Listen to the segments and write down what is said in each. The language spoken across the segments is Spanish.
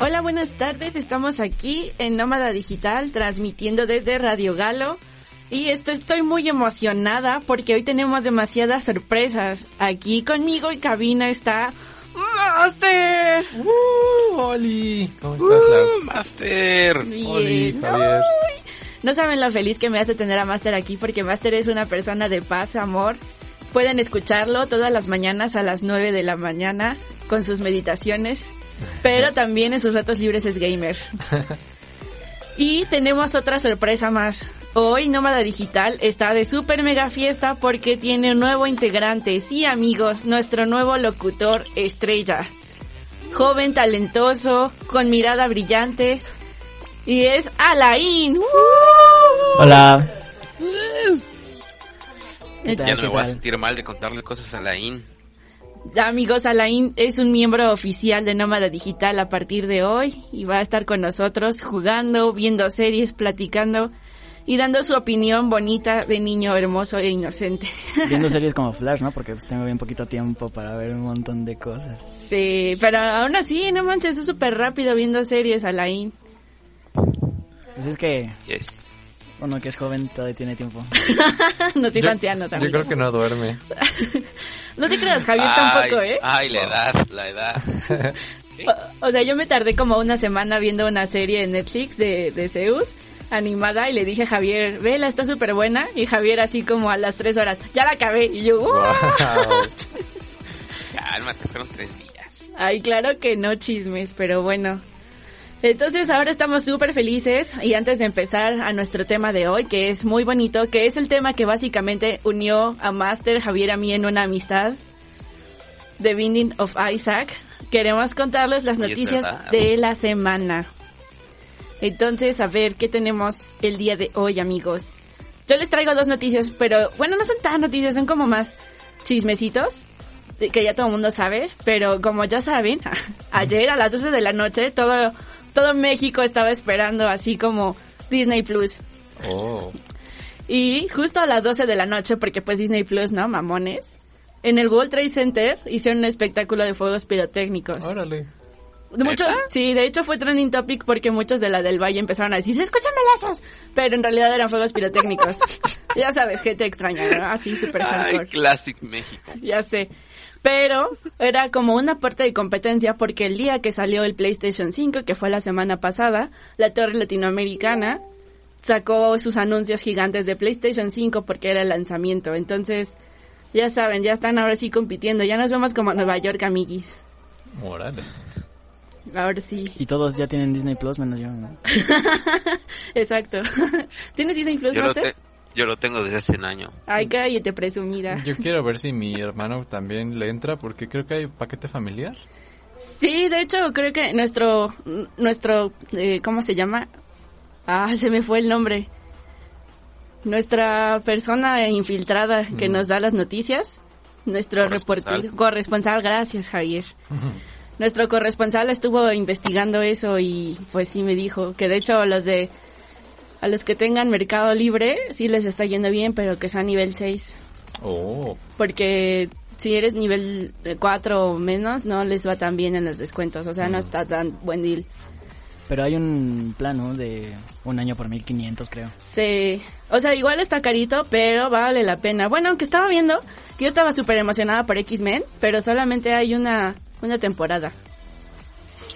Hola, buenas tardes. Estamos aquí en Nómada Digital transmitiendo desde Radio Galo. Y esto estoy muy emocionada porque hoy tenemos demasiadas sorpresas. Aquí conmigo en cabina está Master. ¡Uh, Oli! ¿Cómo estás, ¡Uh, Master! Bien. Oli, Javier. Ay, No saben lo feliz que me hace tener a Master aquí porque Master es una persona de paz, amor. Pueden escucharlo todas las mañanas a las 9 de la mañana con sus meditaciones, pero también en sus ratos libres es gamer. Y tenemos otra sorpresa más. Hoy Nómada Digital está de super mega fiesta porque tiene un nuevo integrante. Sí, amigos, nuestro nuevo locutor estrella. Joven, talentoso, con mirada brillante. Y es Alain. ¡Uh! Hola. ¿Qué Ya no me voy a sentir mal de contarle cosas a Laín. Amigos, Alain es un miembro oficial de Nómada Digital a partir de hoy y va a estar con nosotros jugando, viendo series, platicando y dando su opinión bonita de niño hermoso e inocente. Viendo series como Flash, ¿no? Porque pues tengo bien poquito tiempo para ver un montón de cosas. Sí, pero aún así, no manches, es súper rápido viendo series, Alain. Pues es que Yes. uno que es joven todavía tiene tiempo. Nos dijo Yo- ancianos, Yo amigos. creo que no duerme. No te creas, Javier ay, tampoco, ¿eh? Ay, la edad, la edad. O, o sea, yo me tardé como una semana viendo una serie en Netflix de, de Zeus animada y le dije a Javier, vela, está súper buena. Y Javier así como a las tres horas, ya la acabé. Y yo. Wow. Cálmate, fueron tres días. Ay, claro que no chismes, pero bueno. Entonces ahora estamos súper felices y antes de empezar a nuestro tema de hoy, que es muy bonito, que es el tema que básicamente unió a Master, Javier, a mí en una amistad, The Binding of Isaac, queremos contarles las noticias de la semana. Entonces, a ver, ¿qué tenemos el día de hoy, amigos? Yo les traigo dos noticias, pero bueno, no son tan noticias, son como más chismecitos que ya todo el mundo sabe, pero como ya saben, ayer a las 12 de la noche todo todo México estaba esperando así como Disney Plus. Oh. Y justo a las 12 de la noche, porque pues Disney Plus, ¿no? Mamones. En el World Trade Center hicieron un espectáculo de fuegos pirotécnicos. Órale. Muchos, sí, de hecho fue trending topic porque muchos de la del Valle empezaron a decir, ¡se escuchan balazos! Pero en realidad eran fuegos pirotécnicos. ya sabes, gente extraña, ¿no? Así súper hardcore. Classic México. Ya sé. Pero era como una parte de competencia porque el día que salió el PlayStation 5, que fue la semana pasada, la torre latinoamericana sacó sus anuncios gigantes de PlayStation 5 porque era el lanzamiento. Entonces, ya saben, ya están ahora sí compitiendo. Ya nos vemos como Nueva York, amiguis. Ahora sí. Y todos ya tienen Disney Plus, menos yo. ¿no? Exacto. ¿Tienes Disney Plus, Yo lo, Master? te- yo lo tengo desde hace un año. Ay, cállate, presumida. Yo quiero ver si mi hermano también le entra porque creo que hay paquete familiar. Sí, de hecho, creo que nuestro, nuestro, eh, ¿cómo se llama? Ah, se me fue el nombre. Nuestra persona infiltrada que Mm. nos da las noticias, nuestro Corresponsal. reportero, corresponsal, gracias Javier. Nuestro corresponsal estuvo investigando eso y pues sí me dijo que de hecho a los de a los que tengan Mercado Libre sí les está yendo bien, pero que sea nivel 6, Oh. porque si eres nivel 4 o menos no les va tan bien en los descuentos, o sea, no Mm. está tan buen deal. Pero hay un plan, ¿no? De un año por 1500, creo. Sí, o sea, igual está carito, pero vale la pena. Bueno, aunque estaba viendo que yo estaba súper emocionada por X-Men, pero solamente hay una, una temporada.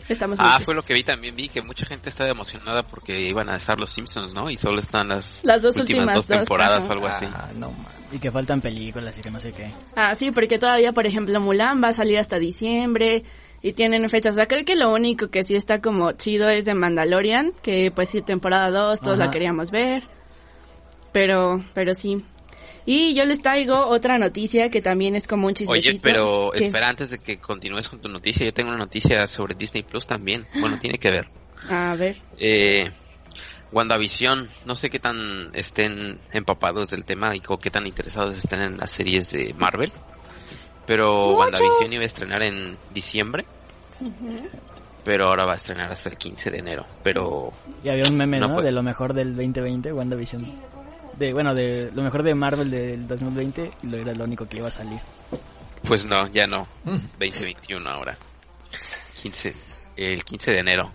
Estamos muy Ah, fue lo que vi también. Vi que mucha gente estaba emocionada porque iban a estar los Simpsons, ¿no? Y solo están las, Las dos últimas, últimas dos dos, temporadas ajá. o algo así. Ah, no man. Y que faltan películas y que no sé qué. Ah, sí, porque todavía, por ejemplo, Mulan va a salir hasta diciembre y tienen fechas. O sea, creo que lo único que sí está como chido es de Mandalorian, que pues sí, temporada 2, todos Ajá. la queríamos ver. Pero, pero sí. Y yo les traigo otra noticia que también es como un chismecito. Oye, pero espera, antes de que continúes con tu noticia, yo tengo una noticia sobre Disney Plus también. Bueno, tiene que ver. A ver. Eh, WandaVision, no sé qué tan estén empapados del tema y qué tan interesados estén en las series de Marvel, pero Mucho. WandaVision iba a estrenar en diciembre, pero ahora va a estrenar hasta el 15 de enero, pero Y había un meme, No. De lo mejor del 2020, WandaVision. De, bueno, de lo mejor de Marvel del 2020 y lo era lo único que iba a salir. pues no, ya no, Mm. 2021 ahora, 15, el 15 de enero.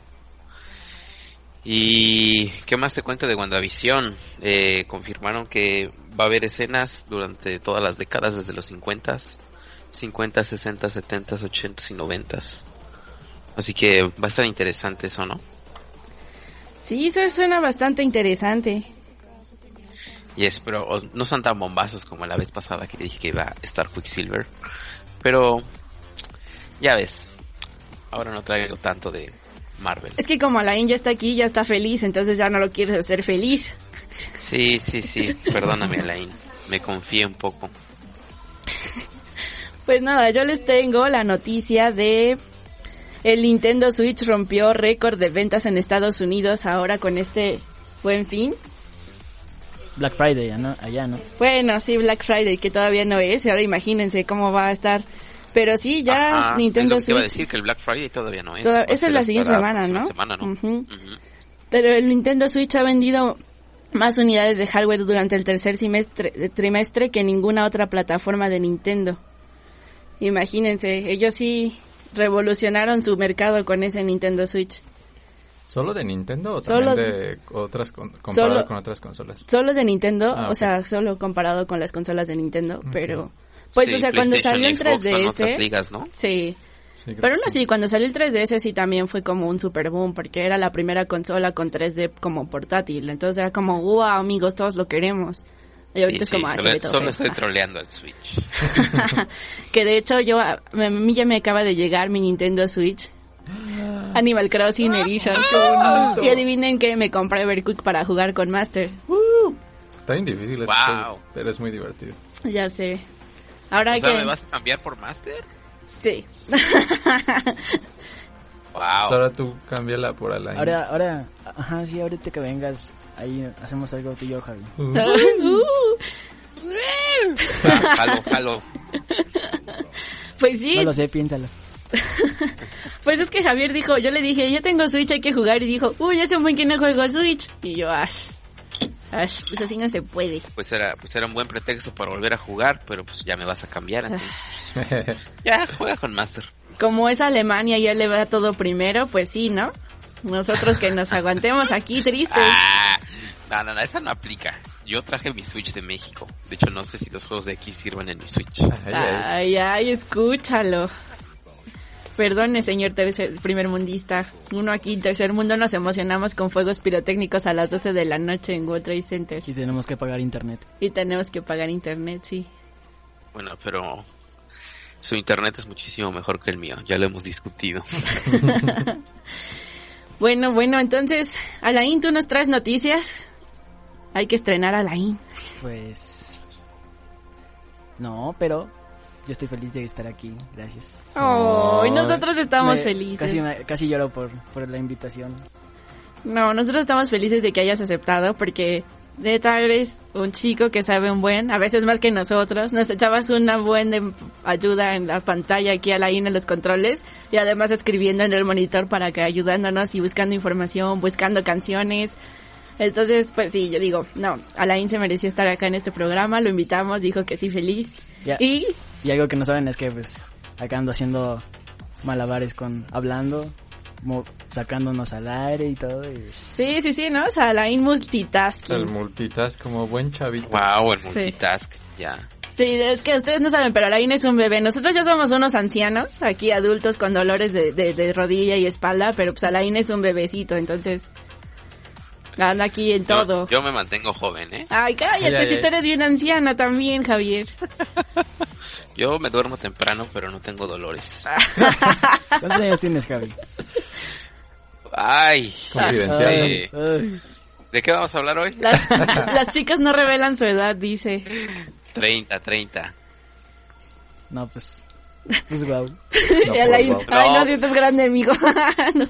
¿Y qué más te cuento de WandaVision? Eh, confirmaron que va a haber escenas durante todas las décadas, desde los 50, 50, 60, 70, 80 y 90. Así que va a estar interesante eso, ¿no? Sí, eso suena bastante interesante. Y espero, no son tan bombazos como la vez pasada que dije que iba a estar Quicksilver. Pero, ya ves, ahora no traigo tanto de Marvel. Es que como Alain ya está aquí, ya está feliz, entonces ya no lo quieres hacer feliz. Sí, sí, sí, perdóname, Alain. Me confié un poco. Pues nada, yo les tengo la noticia de el Nintendo Switch rompió récord de ventas en Estados Unidos ahora con este buen fin. Black Friday, ¿no? Allá, ¿no? Bueno, sí, Black Friday, que todavía no es, y ahora imagínense cómo va a estar. Pero sí, ya Ajá, Nintendo es lo que te iba a Switch. decir que el Black Friday todavía no es. Toda- esa es la siguiente semana, ¿no? semana, ¿no? Pero el Nintendo Switch ha vendido más unidades de hardware durante el tercer semestre, trimestre que ninguna otra plataforma de Nintendo. Imagínense, ellos sí revolucionaron su mercado con ese Nintendo Switch. ¿Solo de Nintendo o Solo- también de otras comparado Solo- con otras consolas? Solo de Nintendo, Ah, o sea, solo comparado con las consolas de Nintendo, pero... Pues, Sí, o sea, cuando salió el Xbox son otras 3DS... ligas, ¿no? Sí, Sí, pero aún así, cuando salió el 3DS sí también fue como un super boom, porque era la primera consola con 3D como portátil. Entonces era como, wow, amigos, todos lo queremos. Y ahorita Sí, es como, sí, "Ah, solo, todo solo feo". estoy troleando al Switch. que de hecho yo, a mí ya me acaba de llegar mi Nintendo Switch. Animal Crossing Edition. Y adivinen que me compré Overcooked para jugar con Master. Está bien difícil ese Wow. juego, pero es muy divertido. Ya sé. Ahora O sea, que... ¿me vas a cambiar por Master? Sí. Wow. Ahora tú cámbiala por Alain. Ahora, ahora, ajá, sí, ahorita que vengas, ahí hacemos algo tú y yo, Javi. Uh, Uh, Ah, jalo, jalo. pues sí, No lo sé, piénsalo. pues es que Javier dijo, yo le dije, yo tengo Switch, hay que jugar. Y dijo, uy, hace un buen que no juego Switch. Y yo, ash, ash, pues así no se puede. Pues era, pues era un buen pretexto para volver a jugar, pero pues ya me vas a cambiar, entonces. pues, ya, juega con Master. Como es Alemania y ya le va todo primero, pues sí, ¿no? Nosotros que nos aguantemos aquí tristes. Ah, no, no, no, esa no aplica. Yo traje mi Switch de México. De hecho, no sé si los juegos de aquí sirven en mi Switch. Ay, ay, escúchalo. Perdone, señor tercer, primer mundista. Uno aquí en tercer mundo nos emocionamos con fuegos pirotécnicos a las 12 de la noche en World Trade Center. Y tenemos que pagar internet. Y tenemos que pagar internet, sí. Bueno, pero su internet es muchísimo mejor que el mío. Ya lo hemos discutido. Bueno, bueno, entonces, Alain, tú nos traes noticias. Hay que estrenar a Alain. Pues... No, pero yo estoy feliz de estar aquí, gracias. Oh, y nosotros estamos Me- felices. Casi, me- casi lloro por, por la invitación. No, nosotros estamos felices de que hayas aceptado porque neta eres un chico que sabe un buen, a veces más que nosotros. Nos echabas una buena ayuda en la pantalla aquí a la en los controles y además escribiendo en el monitor para que ayudándonos y buscando información, buscando canciones. Entonces, pues sí, yo digo, no, Alain se merecía estar acá en este programa, lo invitamos, dijo que sí, feliz. Y Y algo que no saben es que pues acá ando haciendo malabares con hablando, mo- sacándonos al aire y todo. y- sí, sí, sí, ¿no? O sea, Alain El multitasking. multitask como buen chavito. wow, el Sí. multitask. Ya. Sí, es que ustedes no saben, pero Alain es un bebé. Nosotros ya somos unos ancianos, aquí adultos con dolores de, de, de rodilla y espalda, pero pues Alain es un bebecito, entonces anda aquí en Yo- todo. Yo, me mantengo joven, ¿eh? Ay, cállate, Ay, ay, si tú eres bien anciana también, Javier. Yo me duermo temprano, pero no tengo dolores. ¿Cuántos años tienes, Javi? Ay. Ay. Ay, ¿De qué vamos a hablar hoy? Las, las chicas no revelan su edad, dice. 30, 30. no, pues... Pues guau. No, por ay, favor. no, si estás grande, amigo. No.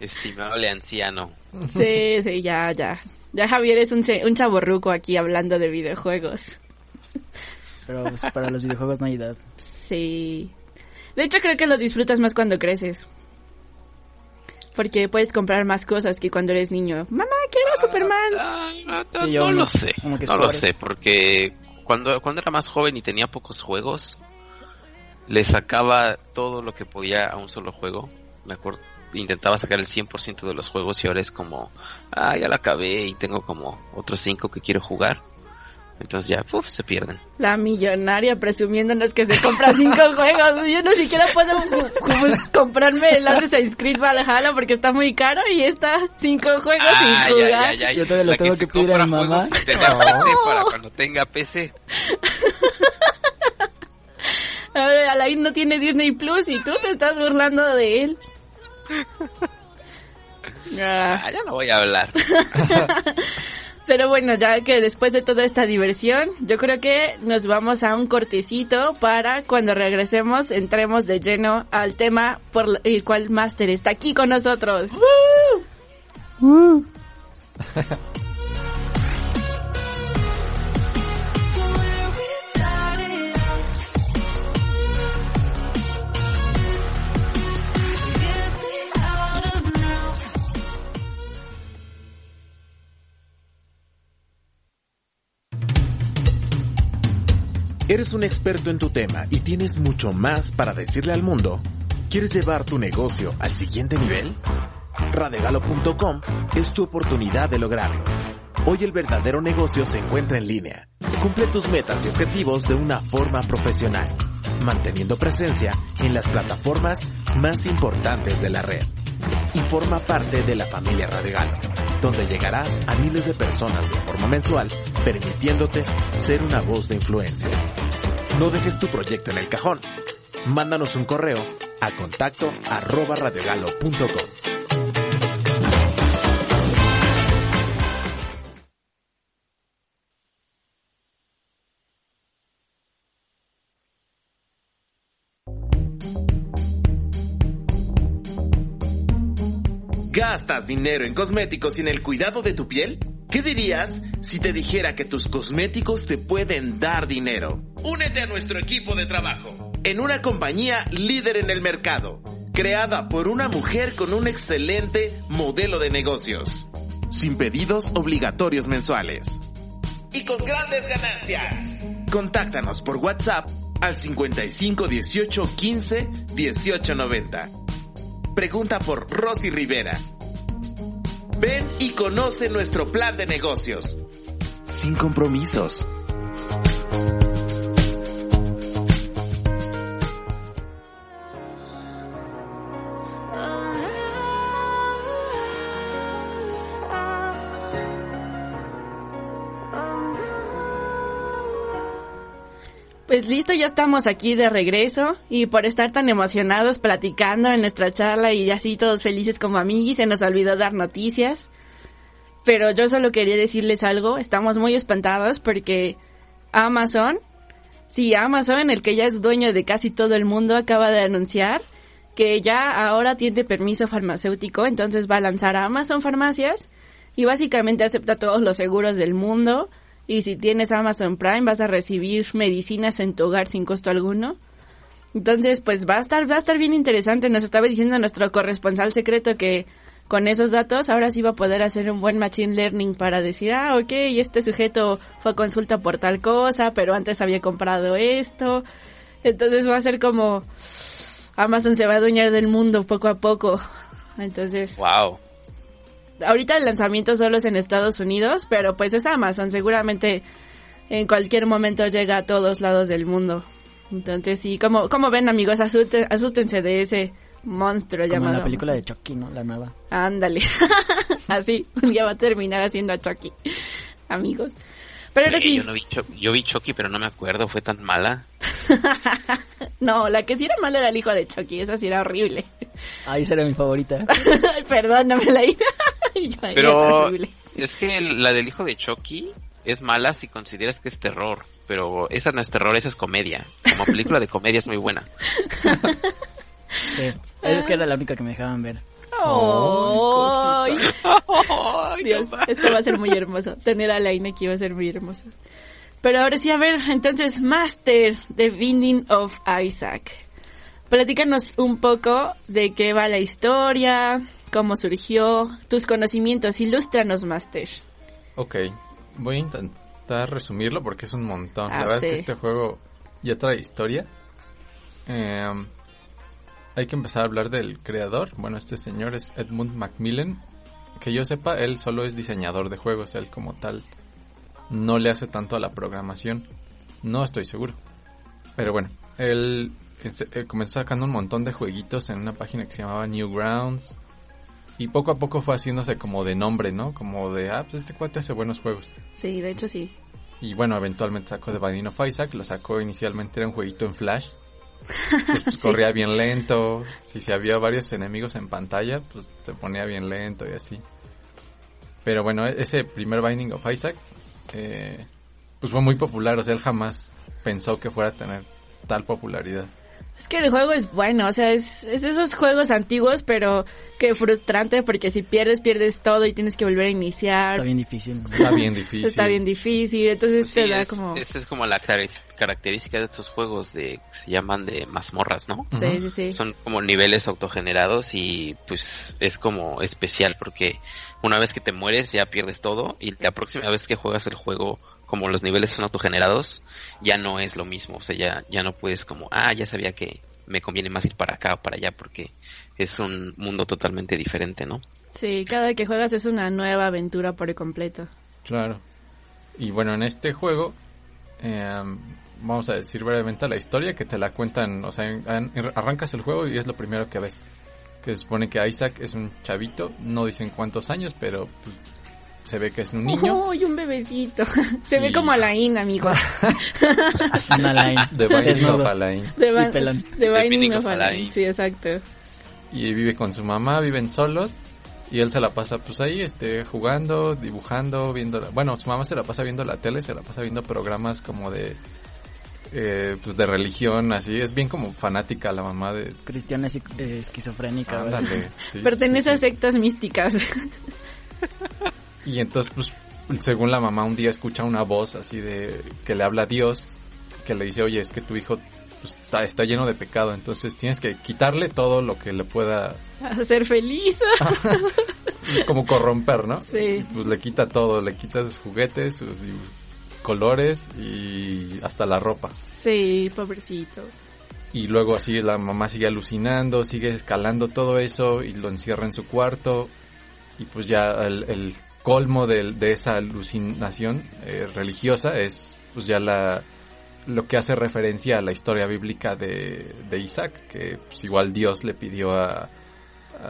Estimable anciano. Sí, sí, ya, ya. Ya Javier es un, un chaborruco aquí hablando de videojuegos. Pero pues, para los videojuegos no hay edad. Sí. De hecho, creo que los disfrutas más cuando creces. Porque puedes comprar más cosas que cuando eres niño. Mamá, quiero Superman. Ay, no, no- Sí, yo no uno- lo sé, no lo sé, porque cuando, cuando era más joven y tenía pocos juegos, le sacaba todo lo que podía a un solo juego. Me acuerdo, intentaba sacar el 100% de los juegos y ahora es como, ah, ya la acabé y tengo como otros 5 que quiero jugar. Entonces ya, puf, se pierden. La millonaria presumiéndonos que se compra cinco juegos. Yo no siquiera puedo comprarme el Assassin's Creed Valhalla porque está muy caro y está cinco juegos Ah, sin ya, jugar. ya, ya, Yo todavía lo tengo se que pedir a mi mamá. PC para cuando tenga PC. A ver, Alain no tiene Disney Plus y tú te estás burlando de él. Ah, ya no voy a hablar. Pero bueno, ya que después de toda esta diversión, yo creo que nos vamos a un cortecito para cuando regresemos entremos de lleno al tema por el cual Master está aquí con nosotros. ¿Eres un experto en tu tema y tienes mucho más para decirle al mundo? ¿Quieres llevar tu negocio al siguiente nivel? Radegalo.com es tu oportunidad de lograrlo. Hoy el verdadero negocio se encuentra en línea. Cumple tus metas y objetivos de una forma profesional, manteniendo presencia en las plataformas más importantes de la red. Y forma parte de la familia Radegalo, donde llegarás a miles de personas de forma mensual, permitiéndote ser una voz de influencia. No dejes tu proyecto en el cajón. Mándanos un correo a contacto arroba. ¿Gastas dinero en cosméticos y en el cuidado de tu piel? ¿Qué dirías si te dijera que tus cosméticos te pueden dar dinero? Únete a nuestro equipo de trabajo en una compañía líder en el mercado, creada por una mujer con un excelente modelo de negocios, sin pedidos obligatorios mensuales y con grandes ganancias. Contáctanos por WhatsApp al 55 18 15 18 90. Pregunta por Rosy Rivera. Ven y conoce nuestro plan de negocios. Sin compromisos. Listo, ya estamos aquí de regreso y por estar tan emocionados platicando en nuestra charla y así todos felices como amiguis, se nos olvidó dar noticias. Pero yo solo quería decirles algo, estamos muy espantados porque Amazon, sí, Amazon, el que ya es dueño de casi todo el mundo, acaba de anunciar que ya ahora tiene permiso farmacéutico, entonces va a lanzar a Amazon Farmacias y básicamente acepta todos los seguros del mundo y si tienes Amazon Prime vas a recibir medicinas en tu hogar sin costo alguno. Entonces, pues va a estar va a estar bien interesante. Nos estaba diciendo nuestro corresponsal secreto que con esos datos ahora sí va a poder hacer un buen machine learning para decir, ah, ok, este sujeto fue a consulta por tal cosa, pero antes había comprado esto. Entonces va a ser como Amazon se va a adueñar del mundo poco a poco. Entonces, Wow. Ahorita el lanzamiento solo es en Estados Unidos, pero pues es Amazon, seguramente en cualquier momento llega a todos lados del mundo. Entonces sí, como, como ven amigos, asústense de ese monstruo Como en llamado. la película de Chucky, ¿no? La nueva. Ándale. Así, un día va a terminar haciendo a Chucky. Amigos. Pero ahora sí, yo, no vi yo vi Chucky, pero no me acuerdo, fue tan mala. no, la que sí era mala era el hijo de Chucky, esa sí era horrible. Ahí será mi favorita. Ay, Perdón, no me la hice. Yo, ella es Pero es que la del hijo de Chucky es mala si consideras que es terror, pero esa no es terror, esa es comedia. Como película de comedia es muy buena. Sí. Es que era la única que me dejaban ver. ¡Ay! Ay, Dios, esto va a ser muy hermoso. Tener a Laine aquí va a ser muy hermoso. Pero ahora sí, a ver, entonces, Master de Binding of Isaac. Platícanos un poco de qué va la historia, cómo surgió, tus conocimientos. Ilústranos, Master. Ok, voy a intentar resumirlo porque es un montón. Ah, la verdad sí. es que este juego ya trae historia. Eh, hay que empezar a hablar del creador. Bueno, este señor es Edmund Macmillan. Que yo sepa, él solo es diseñador de juegos. Él como tal no le hace tanto a la programación. No estoy seguro. Pero bueno, él es- eh, comenzó sacando un montón de jueguitos en una página que se llamaba Newgrounds. Y poco a poco fue haciéndose como de nombre, ¿no? Como de, ah, pues este cuate hace buenos juegos. Sí, de hecho sí. Y bueno, eventualmente sacó The Binding of Isaac. Lo sacó inicialmente, era un jueguito en Flash. Pues, pues, Corría bien lento. Si se había varios enemigos en pantalla, pues te ponía bien lento y así. Pero bueno, e- ese primer Binding of Isaac, eh, pues fue muy popular. O sea, él jamás pensó que fuera a tener tal popularidad. Es que el juego es bueno, o sea, es, es de esos juegos antiguos, pero que frustrante porque si pierdes, pierdes todo y tienes que volver a iniciar. Está bien difícil. Está bien difícil. Está bien difícil, entonces Pues te sí, da es- como... Esa es como la car- característica de estos juegos de que se llaman de mazmorras, ¿no? Sí, sí, sí. Son como niveles autogenerados y pues es como especial porque una vez que te mueres ya pierdes todo y la próxima vez que juegas el juego como los niveles son autogenerados ya no es lo mismo, o sea ya, ya no puedes como, ah, ya sabía que me conviene más ir para acá o para allá porque es un mundo totalmente diferente, ¿no? Sí, cada que juegas es una nueva aventura por completo. Claro. Y bueno, en este juego, eh, vamos a decir brevemente la historia que te la cuentan, o sea, en- en- arrancas el juego y es lo primero que ves. Que se supone que Isaac es un chavito, no dicen cuántos años, pero pues, se ve que es un niño. ¡Uy, un bebecito! Se ve Y- como Alain, amigos. Una line. De Binding of Alain. De, Y Binding of Alain. Alain. Sí, exacto. Y vive con su mamá, viven solos. Y él se la pasa pues ahí, este, jugando, dibujando, viendo... la- Bueno, su mamá se la pasa viendo la tele, se la pasa viendo programas como de... eh, pues de religión, así. Es bien como fanática la mamá de... Cristiana es- eh, esquizofrénica. ¿verdad? Ándale, sí, Pertenece sí, a sí. sectas místicas. Y entonces, pues, según la mamá, un día escucha una voz así de que le habla a Dios, que le dice, oye, es que tu hijo pues, está, está lleno de pecado, entonces tienes que quitarle todo lo que le pueda, a ser feliz. como corromper, ¿no? Sí. Y, pues le quita todo, le quita sus juguetes, sus colores y hasta la ropa. sí, pobrecito. Y luego así la mamá sigue alucinando, sigue escalando todo eso y lo encierra en su cuarto. Y pues ya el, el colmo de, esa alucinación eh, religiosa es pues ya la lo que hace referencia a la historia bíblica de, de Isaac, que pues igual Dios le pidió a, a-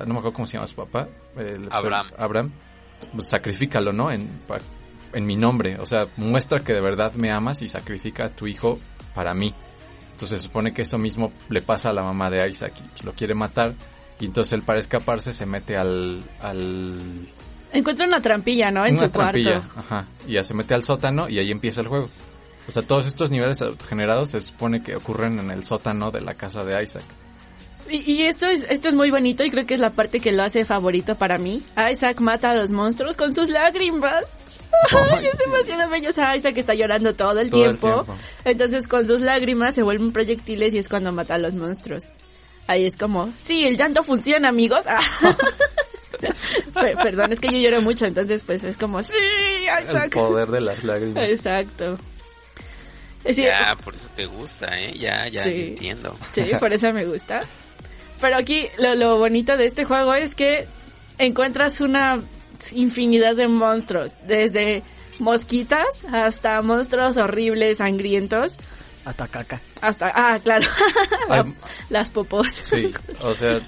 no me acuerdo cómo se llama su papá, le- Abraham. Abraham, pues sacrifícalo, ¿no? En, en mi nombre, o sea, muestra que de verdad me amas y sacrifica a tu hijo para mí. Entonces se supone que eso mismo le pasa a la mamá de Isaac y pues, lo quiere matar. Y entonces él para escaparse se mete al... al Encuentra una trampilla, ¿no? En una su trampilla, cuarto. Ajá. Y ya se mete al sótano y ahí empieza el juego. O sea, todos estos niveles generados se supone que ocurren en el sótano de la casa de Isaac. Y, y esto es esto es muy bonito y creo que es la parte que lo hace favorito para mí. Isaac mata a los monstruos con sus lágrimas. Ay, es sí. demasiado bello. O sea, Isaac está llorando todo el, Todo el tiempo. tiempo. Entonces con sus lágrimas se vuelven proyectiles y es cuando mata a los monstruos. Ahí es como, sí, el llanto funciona, amigos. Pe- Perdón, es que yo lloro mucho, entonces pues es como, sí, El poder de las lágrimas. Exacto. Ya, por eso te gusta, ¿eh? Ya, ya Sí. entiendo. Sí, por eso me gusta. Pero aquí lo, lo bonito de este juego es que encuentras una infinidad de monstruos, desde mosquitas hasta monstruos horribles, sangrientos, Hasta caca. hasta, ah, claro, las popos. Sí, o sea,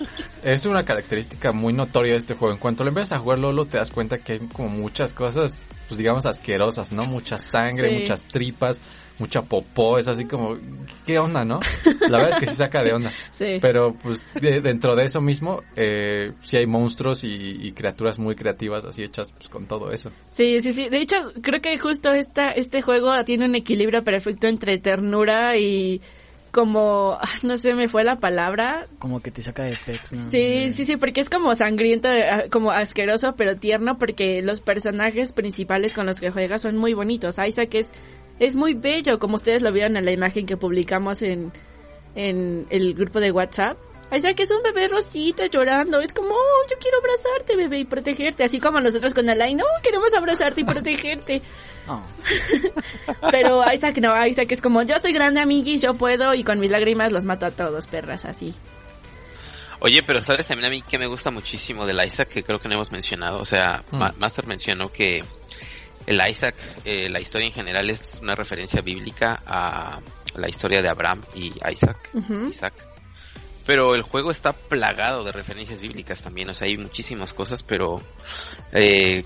es una característica muy notoria de este juego. En cuanto lo empiezas a jugar, Lolo, te das cuenta que hay como muchas cosas, pues digamos, asquerosas, ¿no? Mucha sangre, Sí. muchas tripas, mucha popó, es así como, ¿qué onda, no? La verdad es que sí saca de onda. Sí. Pero pues de- dentro de eso mismo, eh, sí hay monstruos y, y criaturas muy creativas así hechas pues con todo eso. Sí, sí, sí. De hecho, creo que justo esta, este juego tiene un equilibrio perfecto entre ternura y, como, ah, no sé, me fue la palabra. Como que te saca de pex, ¿no? Sí, sí, sí, porque es como sangriento, ah, como asqueroso, pero tierno, porque los personajes principales con los que juega son muy bonitos. Isaac es, es muy bello, como ustedes lo vieron en la imagen que publicamos en, en el grupo de WhatsApp. Isaac es un bebé rosita llorando, es como, oh, yo quiero abrazarte, bebé, y protegerte, así como nosotros con Alain, no, queremos abrazarte y protegerte. Oh. Pero Isaac no, Isaac es como, yo soy grande, amiguis, yo puedo, y con mis lágrimas los mato a todos, perras, así. Oye, pero sabes también a mí que me gusta muchísimo del Isaac, que creo que no hemos mencionado. O sea, Mm. Ma- Master mencionó que el Isaac, eh, la historia en general es una referencia bíblica a la historia de Abraham y Isaac. Isaac. Pero el juego está plagado de referencias bíblicas también. O sea, hay muchísimas cosas, pero eh,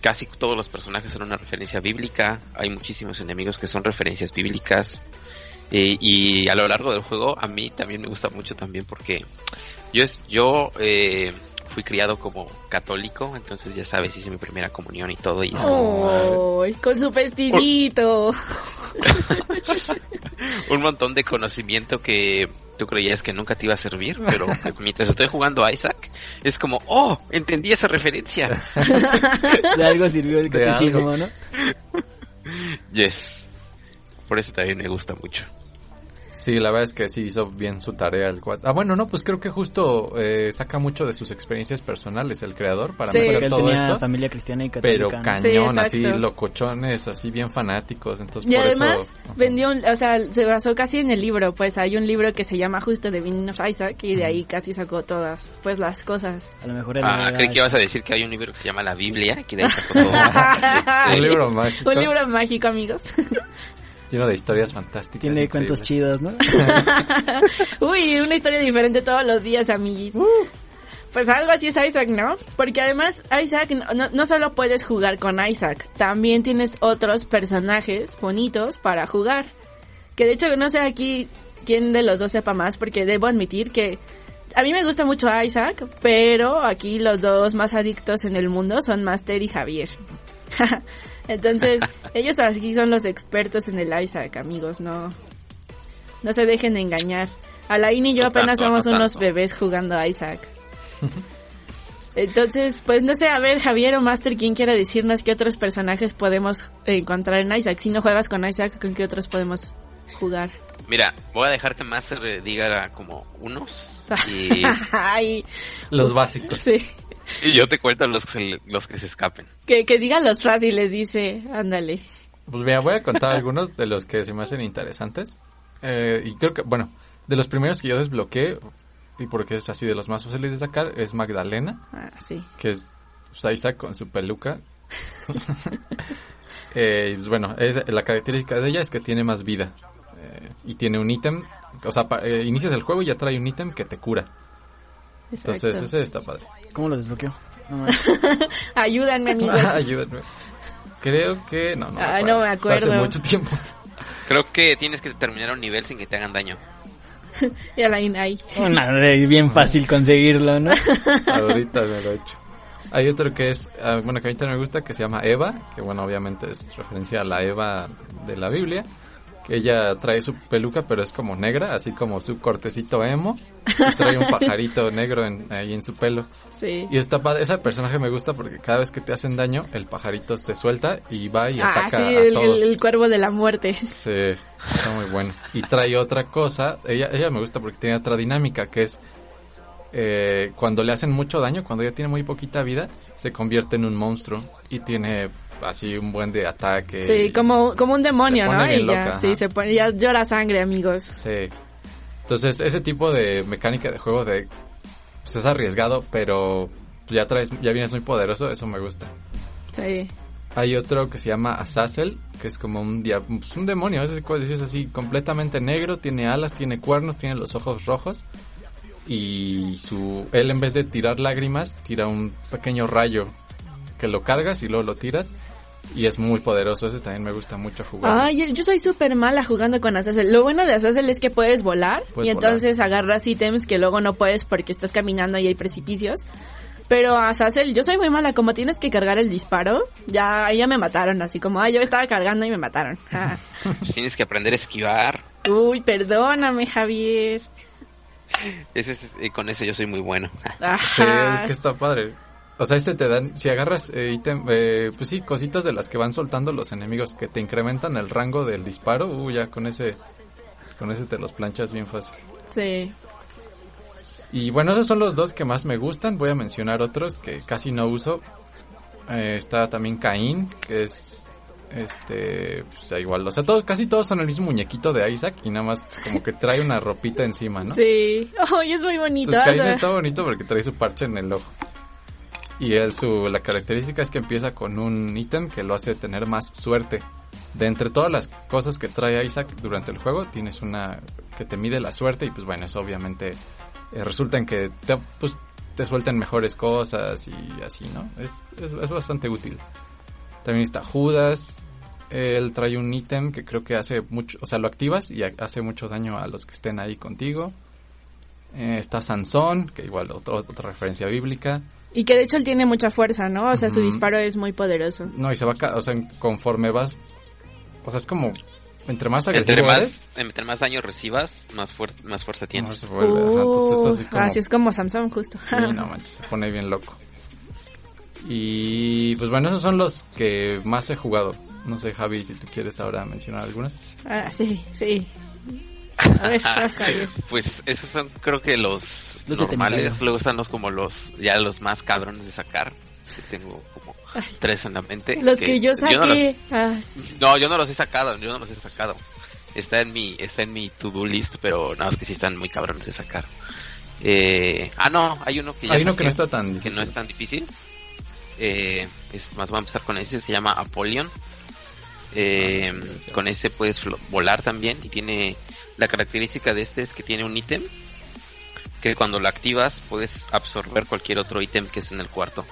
casi todos los personajes son una referencia bíblica. Hay muchísimos enemigos que son referencias bíblicas. Eh, y a lo largo del juego a mí también me gusta mucho también porque yo es yo eh, fui criado como católico entonces ya sabes hice mi primera comunión y todo y es como Ay, con su vestidito. un montón de conocimiento que tú creías que nunca te iba a servir pero mientras estoy jugando a Isaac es como oh entendí esa referencia De algo sirvió el catecismo, ¿no? yes por eso también me gusta mucho Sí, la verdad es que sí hizo bien su tarea el cuate. Ah, bueno, no, pues creo que justo eh, saca mucho de sus experiencias personales el creador para Sí. meter Porque él todo tenía esto. familia cristiana y Pero católica. Sí, cañón, así locochones, así bien fanáticos. Entonces, Y por además eso. Vendió, un- o sea, se basó casi en el libro, pues hay un libro que se llama justo The Binding of Isaac y de ahí casi sacó todas, pues las cosas. A lo mejor ah creí que ibas a decir que hay un libro que se llama la Biblia que de ahí sacó todo Un libro mágico. Un libro mágico, amigos. Lleno de historias fantásticas. Tiene cuentos chidos, ¿no? Uy, una historia diferente todos los días, amiguis. Pues algo así es Isaac, ¿no? Porque además Isaac, no, no, no solo puedes jugar con Isaac, también tienes otros personajes bonitos para jugar. Que de hecho no sé aquí quién de los dos sepa más, porque debo admitir que a mí me gusta mucho Isaac, pero aquí los dos más adictos en el mundo son Master y Javier. Entonces, ellos aquí son los expertos en el Isaac, amigos, no, no se dejen de engañar. Alain y yo No apenas tanto, somos no unos tanto. bebés jugando a Isaac. Entonces, pues no sé, a ver, Javier o Master, ¿quién quiere decirnos qué otros personajes podemos encontrar en Isaac? Si no juegas con Isaac, ¿con qué otros podemos jugar? Mira, voy a dejar que Master eh, diga como unos y, Ay, Los básicos. sí. y yo te cuento los que se, los que se escapen. Que, que digan los fáciles, dice, ándale. Pues mira, voy a contar algunos de los que se me hacen interesantes. Eh, y creo que, bueno, de los primeros que yo desbloqueé, y porque es así de los más fáciles de sacar, es Magdalena, Ah, sí. que es, pues ahí está con su peluca. Eh, y, pues bueno, es, la característica de ella es que tiene más vida. Eh, y tiene un ítem, o sea, pa- eh, inicias el juego y ya trae un ítem que te cura. Entonces, ese está padre. ¿Cómo lo desbloqueó? No. Ayúdanme, amigos. Ayúdenme. Creo que, no, no. Ah, no me Fue Hace acuerdo. mucho tiempo. Creo que tienes que terminar un nivel sin que te hagan daño. Y Alain ahí. Una de bien fácil conseguirlo, ¿no? Ahorita me lo he hecho. Hay otro que es, ah, bueno, que a mí también me gusta, que se llama Eva, que bueno, obviamente es referencia a la Eva de la Biblia, que ella trae su peluca, pero es como negra, así como su cortecito emo, y trae un pajarito negro en- ahí en su pelo. Sí. Y está padre, ese personaje me gusta porque cada vez que te hacen daño, el pajarito se suelta y va y Ah, ataca sí, a el, todos. el- el cuervo de la muerte. Sí, está muy bueno. Y trae otra cosa, ella, ella me gusta porque tiene otra dinámica, que es eh, cuando le hacen mucho daño, cuando ella tiene muy poquita vida, se convierte en un monstruo y tiene así un buen de ataque. Sí, y- como, como un demonio, ¿no? bien Ella, loca, sí, se pone, ya llora sangre, amigos. Sí. Entonces, ese tipo de mecánica de juego de pues es arriesgado, pero ya traes, ya vienes muy poderoso, eso me gusta. Sí. Hay otro que se llama Azazel, que es como un, dia- pues un demonio, cual es así, completamente negro, tiene alas, tiene cuernos, tiene los ojos rojos. Y su él en vez de tirar lágrimas, tira un pequeño rayo que lo cargas y luego lo tiras. Y es muy poderoso, ese también me gusta mucho jugar. Ay, yo soy súper mala jugando con Azazel. Lo bueno de Azazel es que puedes volar Puedes y entonces agarras ítems que luego no puedes porque estás caminando y hay precipicios. Pero Azazel, yo soy muy mala, como tienes que cargar el disparo, ya ya me mataron, así como, ay, yo estaba cargando y me mataron. Ah. Tienes que aprender a esquivar. Uy, perdóname, Javier. Ese es- eh, con ese yo soy muy bueno. Sí, es que está padre. O sea, este te dan, si agarras eh, ítem, eh, pues sí, cositas de las que van soltando los enemigos que te incrementan el rango del disparo, uh, ya con ese, con ese te los planchas bien fácil. Sí. Y bueno, esos son los dos que más me gustan. Voy a mencionar otros que casi no uso. Eh, está también Caín, que es este, pues igual, o sea, todos, casi todos son el mismo muñequito de Isaac y nada más como que trae una ropita encima, ¿no? Sí. Ay, es muy bonito. Entonces Caín está bonito porque trae su parche en el ojo. Y él, su, la característica es que empieza con un ítem que lo hace tener más suerte. De entre todas las cosas que trae Isaac durante el juego, tienes una que te mide la suerte y pues bueno, eso obviamente eh, resulta en que te, pues, te suelten mejores cosas y así, ¿no? Es, es, bastante útil. También está Judas. Él trae un ítem que creo que hace mucho, o sea, lo activas y ha- hace mucho daño a los que estén ahí contigo. Eh, está Sansón, que igual otro- otra referencia bíblica. Y que de hecho él tiene mucha fuerza, ¿no? O sea, su disparo es muy poderoso. No, y se va, ca- o sea, conforme vas, o sea, es como, entre más agresivo Entre eres, más, entre más daño recibas, más, fuer- más fuerza tienes. se vuelve. Ajá, entonces Uh, así como, así es como Samsung, justo. sí, no manches, se pone bien loco. Y pues bueno, esos son los que más he jugado. No sé, Javi, si tú quieres ahora mencionar algunas. Ah, sí, sí. A ver. Pues esos son creo que los normales, luego están los como los ya los más cabrones de sacar. Sí, tengo como Ay. tres en la mente. Los que yo no, los- saqué. Ah, no, yo no los he sacado, yo no los he sacado. Está en mi está en mi to-do list, pero nada más que sí están muy cabrones de sacar. Eh, ah, no, hay uno que ya Hay uno que saqué, no está tan que difícil. no es tan difícil. Eh, es más, voy a empezar con ese, se llama Apollyon. Eh, Ah, sí, sí. con ese puedes volar también y tiene la característica de este es que tiene un ítem que cuando lo activas puedes absorber cualquier otro ítem que es en el cuarto.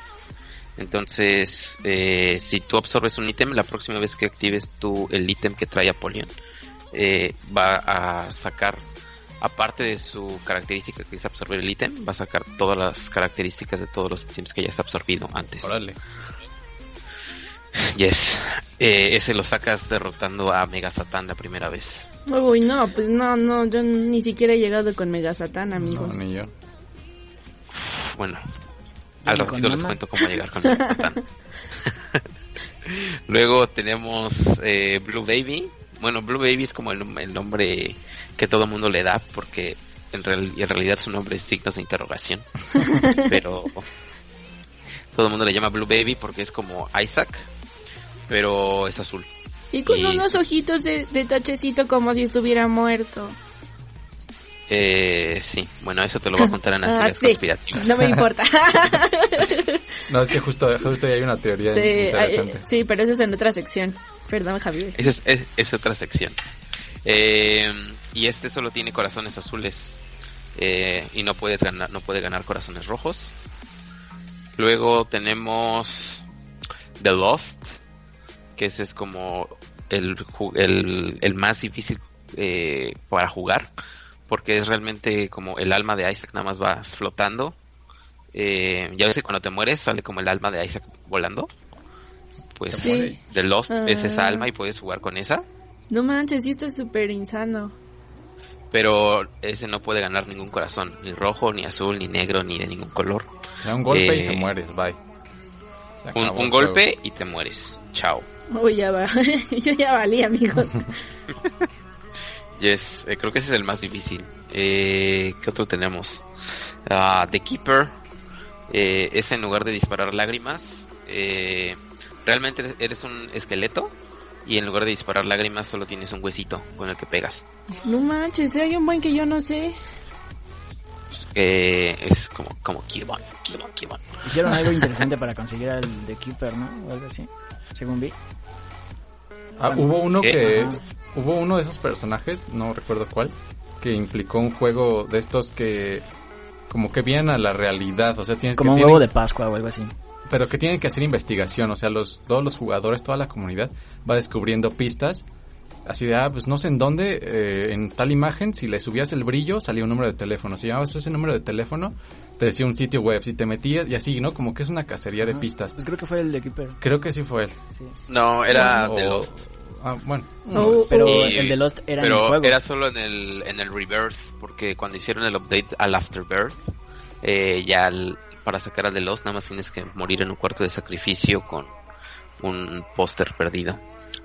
Entonces, eh, si tú absorbes un ítem, la próxima vez que actives tú el ítem que trae Apollyon, eh, va a sacar, aparte de su característica que es absorber el ítem, va a sacar todas las características de todos los ítems que hayas absorbido antes. Yes. Eh, ese lo sacas derrotando a Mega Satan la primera vez. Uy, no, pues no, no, yo ni siquiera he llegado con Mega Satán, amigos. No, ni yo. Bueno, al ¿Y con ratito les cuento cómo llegar con Mega Satan. Luego tenemos eh, Blue Baby. Bueno, Blue Baby es como el, el nombre que todo el mundo le da porque en, real- en realidad su nombre es signos de interrogación. pero todo el mundo le llama Blue Baby porque es como Isaac, pero es azul. Y con Y- unos ojitos de, de tachecito como si estuviera muerto. Eh, sí, bueno, eso te lo voy a contar en las Ah, teorías sí. conspirativas. No me importa. No, es que justo, justo ahí hay una teoría sí, interesante. ay, sí, pero eso es en otra sección. Perdón, Javier. Esa es, es- es otra sección. Eh, y este solo tiene corazones azules. Eh, y no puedes ganar, no puede ganar corazones rojos. Luego tenemos The Lost, que ese es como el, el, el más difícil eh, para jugar, porque es realmente como el alma de Isaac, nada más vas flotando. Eh, ya ves que cuando te mueres sale como el alma de Isaac volando. Pues. The Lost es esa Ah. alma y puedes jugar con esa, No manches, sí, esto es súper insano. pero ese no puede ganar ningún corazón, ni rojo, ni azul, ni negro, ni de ningún color. Da un golpe y Eh, te mueres, bye. Un, golpe y te mueres. Chao. Uy, ya va. Yo ya valí, amigos. Yes, eh, creo que ese es el más difícil. Eh, ¿Qué otro tenemos? Ah, The Keeper. Eh, es en lugar de disparar lágrimas. eh, realmente eres- eres un esqueleto. Y en lugar de disparar lágrimas solo tienes un huesito con el que pegas. No manches, hay un buen que yo no sé. Eh, es como, como Kirbon, Kirbon, Kirbon. Hicieron algo interesante para conseguir al The Keeper, ¿no? O algo así, según vi. Ah, hubo uno ¿Qué? que Ajá. hubo uno de esos personajes, no recuerdo cuál, que implicó un juego de estos que como que vienen a la realidad, o sea, tienes Como que un tienen- huevo de Pascua o algo así. pero que tienen que hacer investigación, o sea, los todos los jugadores, toda la comunidad va descubriendo pistas. Así de, ah, pues no sé en dónde, eh, en tal imagen, si le subías el brillo, salía un número de teléfono. Si llamabas ese número de teléfono, te decía un sitio web. Si te metías, y así, ¿no? Como que es una cacería de pistas. Pues creo que fue el The Keeper. Creo que sí fue él. Sí. No, era O- The Lost. Ah, bueno. Oh, Pero Y- el de Lost era en pero el juego. era solo en el, en el Rebirth, porque cuando hicieron el update al Afterbirth, eh, ya al- para sacar al de Lost nada más tienes que morir en un cuarto de sacrificio con un póster perdido.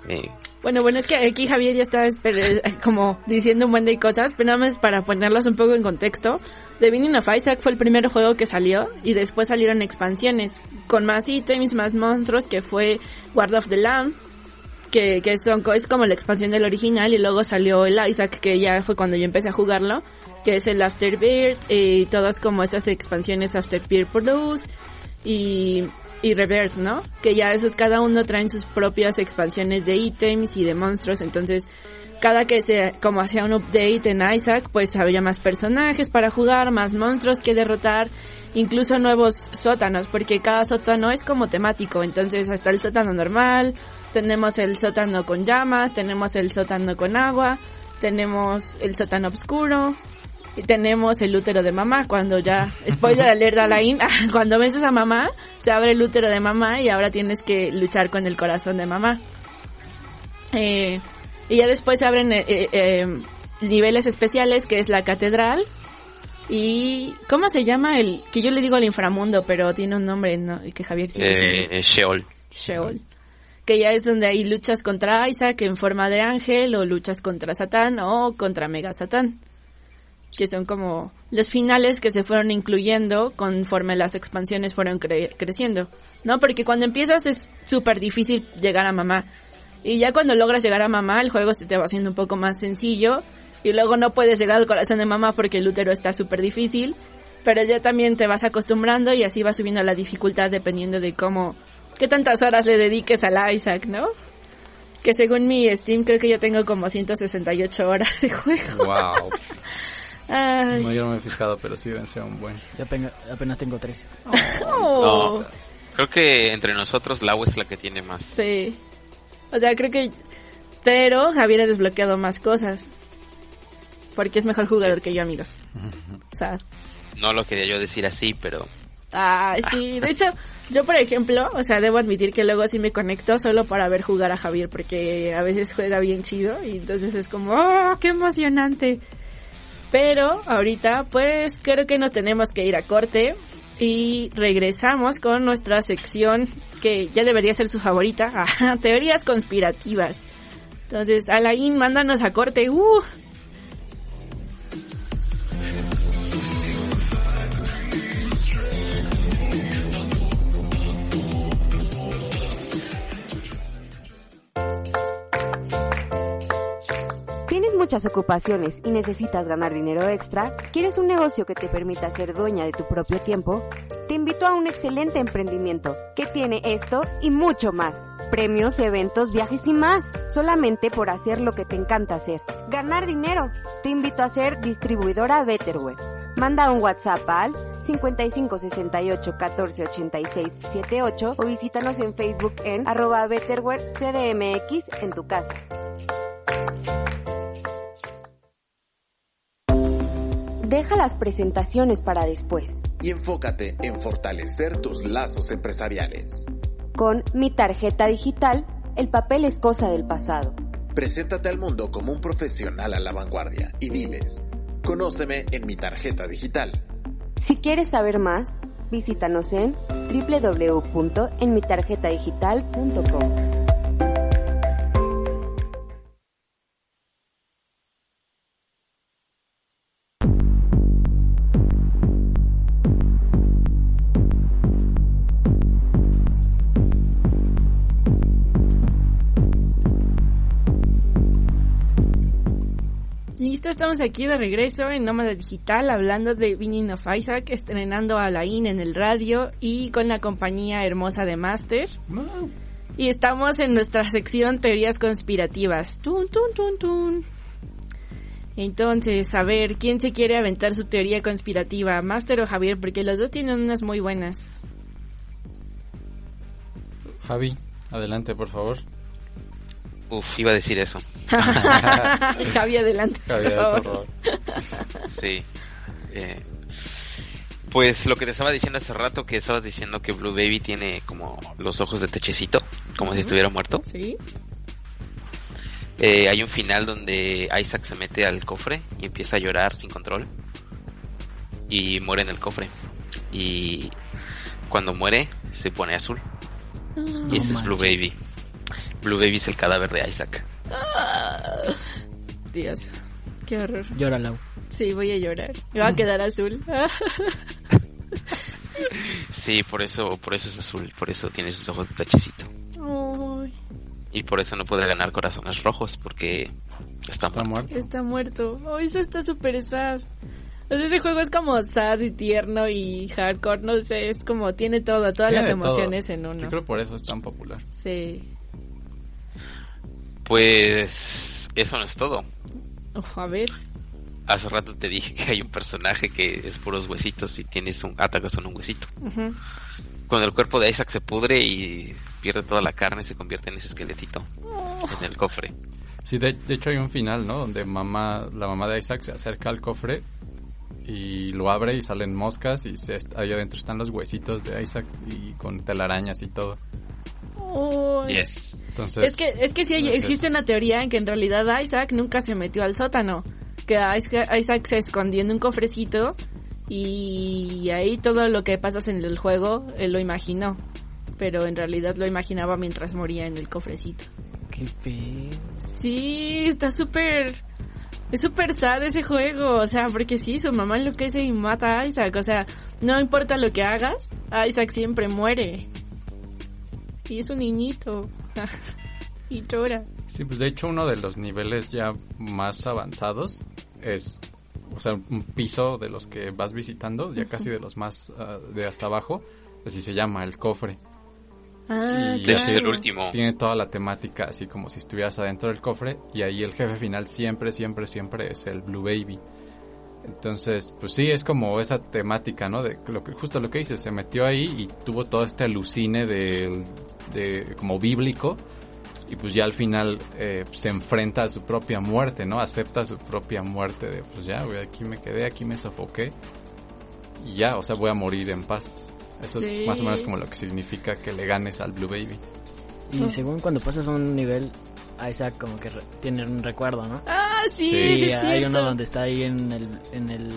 Eh, Bueno, bueno, es que aquí Javier ya está esper- como diciendo un buen de cosas, pero nada más para ponerlas un poco en contexto. The Binding of Isaac fue el primer juego que salió y después salieron expansiones con más ítems, más monstruos, que fue Guard of the Lamb, que, que son, es como la expansión del original y luego salió el Isaac, que ya fue cuando yo empecé a jugarlo, que es el Afterbirth y todas como estas expansiones Afterbirth Plus y, y Rebirth, ¿no? Que ya esos cada uno traen sus propias expansiones de ítems y de monstruos, entonces cada que se como hacía un update en Isaac, pues había más personajes para jugar, más monstruos que derrotar, incluso nuevos sótanos, porque cada sótano es como temático, entonces hasta el sótano normal, tenemos el sótano con llamas, tenemos el sótano con agua, tenemos el sótano oscuro, tenemos el útero de mamá, cuando ya, spoiler alert Alain, cuando vences a mamá, se abre el útero de mamá y ahora tienes que luchar con el corazón de mamá. Eh, y ya después se abren eh, eh, eh, niveles especiales, que es la catedral. Y, ¿cómo se llama el, que yo le digo el inframundo, pero tiene un nombre, ¿no? Y que Javier sí Sheol. Sheol. Que ya es donde ahí luchas contra Isaac en forma de ángel, o luchas contra Satán, o contra Mega Satán. Que son como los finales que se fueron incluyendo conforme las expansiones fueron cre- creciendo. ¿No? Porque cuando empiezas es súper difícil llegar a mamá. Y ya cuando logras llegar a mamá, el juego se te va haciendo un poco más sencillo. Y luego no puedes llegar al corazón de mamá porque el útero está súper difícil. Pero ya también te vas acostumbrando y así va subiendo la dificultad dependiendo de cómo, qué tantas horas le dediques al Isaac, ¿no? Que según mi Steam creo que yo tengo como 168 horas de juego. Wow. Ay. No, yo no me he fijado, pero sí deben ser un buen. Yo apenas, apenas tengo tres. Oh. No, creo que entre nosotros Lau es la que tiene más. Sí. O sea, creo que... Pero Javier ha desbloqueado más cosas. Porque es mejor jugador que yo, amigos. O sea, No lo quería yo decir así, pero Ay, sí. De hecho, yo, por ejemplo, o sea, debo admitir que luego sí me conecto solo para ver jugar a Javier, porque a veces juega bien chido y entonces es como, ¡oh, qué emocionante! Pero ahorita, pues, creo que nos tenemos que ir a corte y regresamos con nuestra sección que ya debería ser su favorita, teorías conspirativas. Entonces, Alain, mándanos a corte. ¡Uh! Muchas ocupaciones y necesitas ganar dinero extra? ¿Quieres un negocio que te permita ser dueña de tu propio tiempo? Te invito a un excelente emprendimiento que tiene esto y mucho más. Premios, eventos, viajes y más. Solamente por hacer lo que te encanta hacer. Ganar dinero. Te invito a ser distribuidora Betterware. Manda un WhatsApp al 5568 14 86 78 o visítanos en Facebook en arroba Betterware en tu casa. Deja las presentaciones para después. Y enfócate en fortalecer tus lazos empresariales. Con mi tarjeta digital, el papel es cosa del pasado. Preséntate al mundo como un profesional a la vanguardia y diles, conóceme en mi tarjeta digital. Si quieres saber más, visítanos en www.enmitarjetadigital.com. Listo, estamos aquí de regreso en Nómada Digital hablando de Binding of Isaac, estrenando a Lain en el radio y con la compañía hermosa de Master. Y estamos en nuestra sección Teorías Conspirativas. Tun, tun, tun, tun. Entonces, a ver, ¿quién se quiere aventar su teoría conspirativa? ¿Master o Javier? Porque los dos tienen unas muy buenas. Javi, adelante, por favor. Uf, iba a decir eso. Javi, adelante. Javi, por favor. Sí. Eh, pues lo que te estaba diciendo hace rato, que estabas diciendo que Blue Baby tiene como los ojos de techecito, como si estuviera muerto. Sí. Eh, hay un final donde Isaac se mete al cofre y empieza a llorar sin control. Y muere en el cofre. Y cuando muere se pone azul. y ese es Blue manches. Baby. Blue Baby es el cadáver de Isaac. Dios, qué horror. Llora, Lau. Sí, voy a llorar. Me va a quedar azul. Sí, por eso, por eso es azul, por eso tiene sus ojos de tachecito. Ay, Y por eso no puede ganar corazones rojos, porque está Está muerto. está muerto. Ay, eso está súper sad. O sea, ese juego es como sad y tierno y hardcore, no sé, es como tiene todo, todas Tiene las de todo. emociones en uno. Yo creo por eso es tan popular. Sí. Pues eso no es todo. A ver. Hace rato te dije que hay un personaje que es puros huesitos y tienes un atacas con un huesito. Cuando el cuerpo de Isaac se pudre y pierde toda la carne, se convierte en ese esqueletito en el cofre. Sí, de, de hecho hay un final, ¿no? Donde mamá, la mamá de Isaac se acerca al cofre y lo abre y salen moscas y se, ahí adentro están los huesitos de Isaac y con telarañas y todo. Yes. Entonces, Es que, es que sí no existe una teoría en que en realidad Isaac nunca se metió al sótano. Que Isaac Isaac se escondió en un cofrecito y ahí todo lo que pasas en el juego él lo imaginó. Pero en realidad lo imaginaba mientras moría en el cofrecito. Qué pedo. Sí, está súper... Es súper sad ese juego, o sea, porque sí, su mamá enloquece y mata a Isaac, o sea, no importa lo que hagas, Isaac siempre muere. Y es un niñito. y llora. Sí, pues de hecho uno de los niveles ya más avanzados es, o sea, un piso de los que vas visitando, ya casi de los más ah, de hasta abajo, así se llama el cofre. Ah, Y Este es el claro. último. Tiene toda la temática así como si estuvieras adentro del cofre y ahí el jefe final siempre, siempre, siempre es el Blue Baby. Entonces, pues sí, es como esa temática, ¿no? De lo que, justo lo que dices, se metió ahí y tuvo todo este alucine de, de como bíblico y pues ya al final eh, se enfrenta a su propia muerte, ¿no? Acepta su propia muerte de, pues ya, güey, aquí me quedé, aquí me sofoqué y ya, o sea, voy a morir en paz. Eso Sí. es más o menos como lo que significa que le ganes al Blue Baby. Y según cuando pasas un nivel, Isaac como que re- tiene un recuerdo, ¿no? Ah, sí, Sí. es hay cierto. uno donde está ahí en el, en el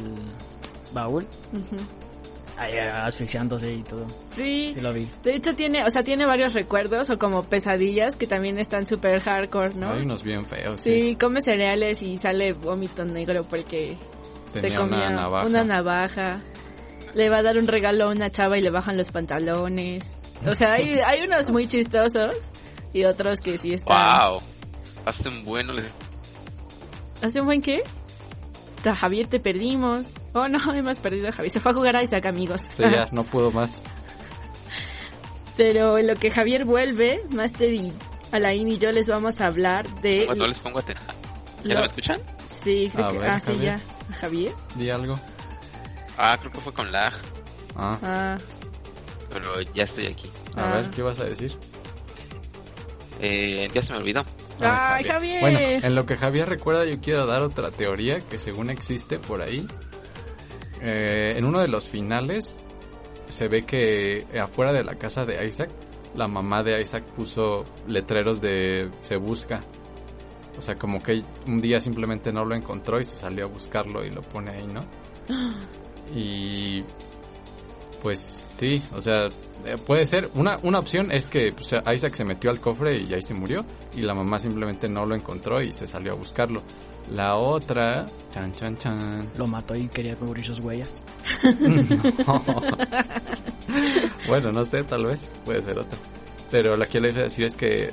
baúl, ahí asfixiándose y todo. Sí. Sí lo vi. De hecho tiene, o sea, tiene varios recuerdos o como pesadillas que también están súper hardcore, ¿no? Hay unos bien feos. Sí, come cereales y sale vómito negro porque se Tenía comía una navaja. una navaja. Le va a dar un regalo a una chava y le bajan los pantalones. O sea, hay, hay unos muy chistosos y otros que sí están... Wow. Hace un bueno. les- ¿Hace un buen qué? A Javier te perdimos. Oh no, hemos perdido a Javier. Se fue a jugar a Isaac, amigos. Sí, ya no pudo más. Pero en lo que Javier vuelve, Master y Alain y yo les vamos a hablar de... No les pongo atención. ¿Ya lo- me escuchan? Sí, creo A que... ver, ah, sí, Javier. ya. ¿Javier? Di algo. Ah, creo que fue con lag. Ah, Ah, Pero ya estoy aquí. a Ah. ver, ¿qué vas a decir? Eh, ya se me olvidó. Ay, Javier. Bueno, en lo que Javier recuerda, yo quiero dar otra teoría que según existe por ahí. Eh, en uno de los finales se ve que afuera de la casa de Isaac, la mamá de Isaac puso letreros de se busca. O sea, como que un día simplemente no lo encontró y se salió a buscarlo y lo pone ahí, ¿no? Y pues sí, o sea, eh, puede ser. Una, una opción es que pues, Isaac se metió al cofre y ahí se murió y la mamá simplemente no lo encontró y se salió a buscarlo. La otra, chan chan chan. Lo mató y quería cubrir sus huellas. No. bueno, no sé, tal vez puede ser otra. Pero la que le iba a decir es que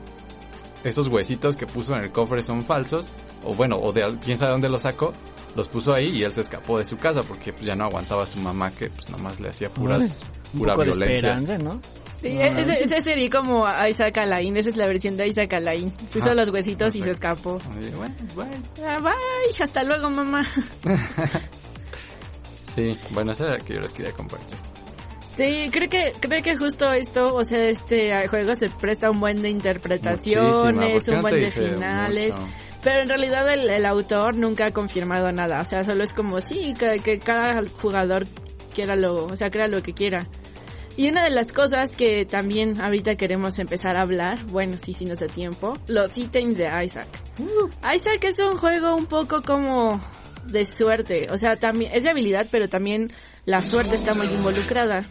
esos huesitos que puso en el cofre son falsos o bueno, o de quién sabe dónde los sacó. Los puso ahí y él se escapó de su casa porque ya no aguantaba a su mamá que pues nomás le hacía puras Un pura poco de violencia. esperanza, ¿no? Sí, No ese, ese sería como a Isaac Alain, esa es la versión de Isaac Alain. Puso Ajá, los huesitos y se escapó. Bueno, bueno. Ah, bye, hasta luego mamá. Sí, bueno, esa era la que yo les quería compartir. Sí, creo que creo que justo esto, o sea, este juego se presta un buen de interpretaciones, Muchísima, ¿por qué un no buen de finales, mucho? Pero en realidad el, el autor nunca ha confirmado nada, o sea, solo es como sí, que, que cada jugador quiera lo, o sea, crea lo que quiera. Y una de las cosas que también ahorita queremos empezar a hablar, bueno, sí, sí nos da tiempo, los ítems de Isaac. Isaac es un juego un poco como de suerte, o sea, también es de habilidad, pero también la suerte está muy involucrada.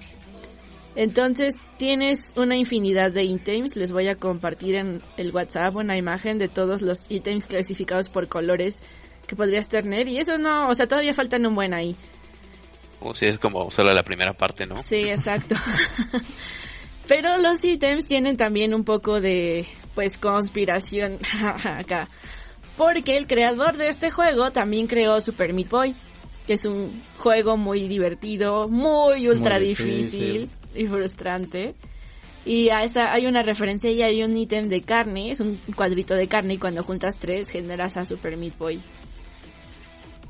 Entonces tienes una infinidad de ítems, les voy a compartir en el WhatsApp una imagen de todos los ítems clasificados por colores que podrías tener y eso no, o sea, todavía faltan un buen ahí. O si es como solo la primera parte, ¿no? Sí, exacto. Pero los ítems tienen también un poco de, pues, conspiración acá. Porque el creador de este juego también creó Super Meat Boy, que es un juego muy divertido, muy ultra Muy difícil. difícil. Y frustrante. Y a esa hay una referencia y hay un ítem de carne, es un cuadrito de carne y cuando juntas tres generas a Super Meat Boy.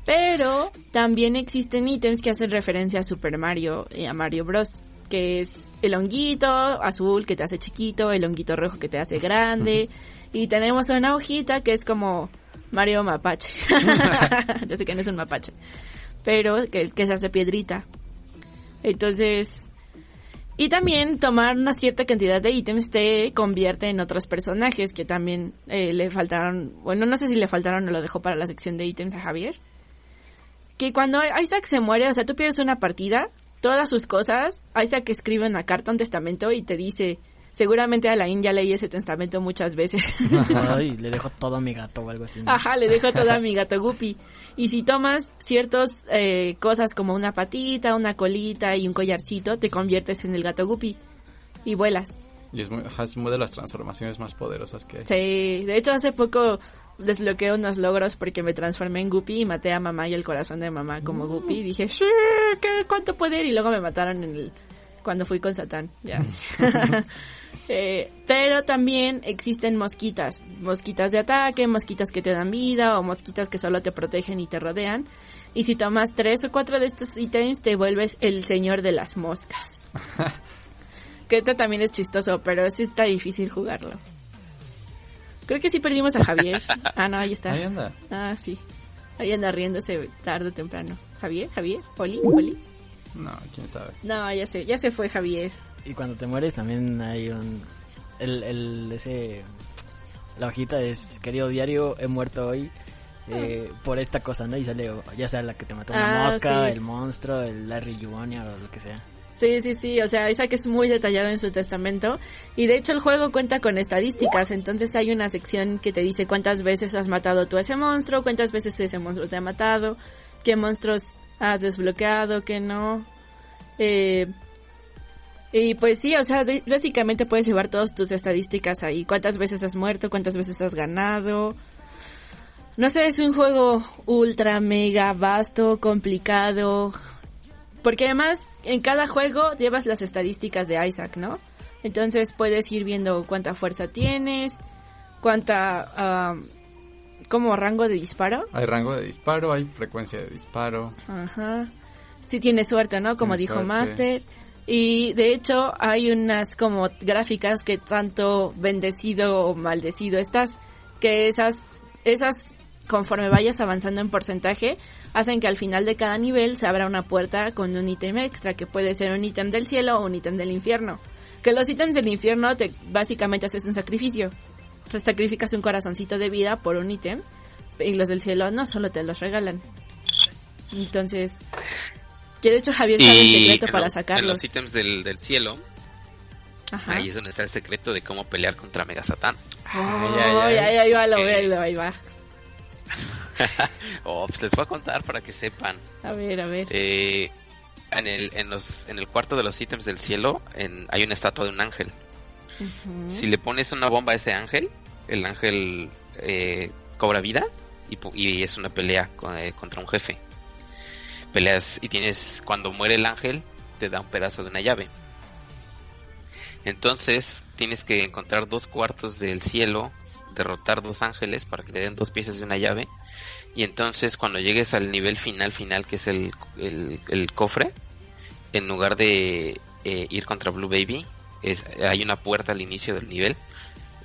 Pero también existen ítems que hacen referencia a Super Mario y a Mario Bros. Que es el honguito azul que te hace chiquito, el honguito rojo que te hace grande. y tenemos una hojita que es como Mario Mapache. Yo sé que no es un mapache. Pero que, que se hace piedrita. Entonces... Y también tomar una cierta cantidad de ítems te convierte en otros personajes que también eh, le faltaron, bueno, no sé si le faltaron o lo dejó para la sección de ítems a Javier. Que cuando Isaac se muere, o sea, tú pierdes una partida, todas sus cosas, Isaac escribe una carta, un testamento y te dice, seguramente Alain ya leí ese testamento muchas veces. Ay, le dejo todo a mi gato o algo así. ¿no? Ajá, le dejo todo a mi gato Guppy. Y si tomas ciertas eh, cosas como una patita, una colita y un collarcito, te conviertes en el gato Guppy y vuelas. Y es, muy, ajá, es una de las transformaciones más poderosas que hay. Sí, de hecho hace poco desbloqueé unos logros porque me transformé en Guppy y maté a mamá y el corazón de mamá como Guppy. Y dije, "Sí, ¿qué, ¿cuánto poder? Y luego me mataron en el, cuando fui con Satán. Ya. Eh, pero también existen mosquitas, mosquitas de ataque, mosquitas que te dan vida o mosquitas que solo te protegen y te rodean. Y si tomas tres o cuatro de estos ítems te vuelves el señor de las moscas. que esto también es chistoso, pero sí está difícil jugarlo. Creo que sí perdimos a Javier. Ah, no, ahí está. Ahí anda. Ah, sí. Ahí anda riéndose tarde o temprano. Javier, Javier, Oli, Oli. No, quién sabe. No, ya se, ya se fue Javier. Y cuando te mueres también hay un... El, el, ese... La hojita es, querido diario, he muerto hoy eh, por esta cosa, ¿no? Y sale, ya sea la que te mató una Ah, mosca, sí. el monstruo, el Larry Junior o lo que sea. Sí, sí, sí, o sea, Isaac es muy detallado en su testamento y de hecho el juego cuenta con estadísticas, entonces hay una sección que te dice cuántas veces has matado tú a ese monstruo, cuántas veces ese monstruo te ha matado, qué monstruos has desbloqueado, qué no. Eh, y pues sí, o sea, básicamente puedes llevar todas tus estadísticas ahí, cuántas veces has muerto, cuántas veces has ganado. No sé, es un juego ultra mega vasto, complicado, porque además en cada juego llevas las estadísticas de Isaac, ¿no? Entonces puedes ir viendo cuánta fuerza tienes, cuánta... am, como rango de disparo. Hay rango de disparo, hay frecuencia de disparo. Ajá. Si tienes suerte, ¿no? Como dijo suerte. Master. Y de hecho hay unas como gráficas que tanto bendecido o maldecido estás, que esas, esas conforme vayas avanzando en porcentaje, hacen que al final de cada nivel se abra una puerta con un ítem extra, que puede ser un ítem del cielo o un ítem del infierno. Que los ítems del infierno te básicamente haces un sacrificio. Sacrificas un corazoncito de vida por un ítem. Y los del cielo no, solo te los regalan. Entonces, que de hecho Javier sabe el secreto para los- En sacarlos. los ítems del, del cielo, Ajá. ahí es donde está el secreto de cómo pelear contra Mega Satán. Ay, Ay, ay, ay. ay, ahí va, lo ahí va, ahí va. Oh, pues les voy a contar para que sepan. A ver, a ver. Eh, en, el, en, los, en el cuarto de los ítems del cielo en- hay una estatua de un ángel. Si le pones una bomba a ese ángel, el ángel eh, cobra vida y, y es una pelea eh, contra un jefe. Peleas y tienes, cuando muere el ángel, te da un pedazo de una llave. Entonces tienes que encontrar dos cuartos del cielo, derrotar dos ángeles para que te den dos piezas de una llave. Y entonces cuando llegues al nivel final final, que es el, el- el cofre, en lugar de eh, ir contra Blue Baby, es, hay una puerta al inicio del nivel.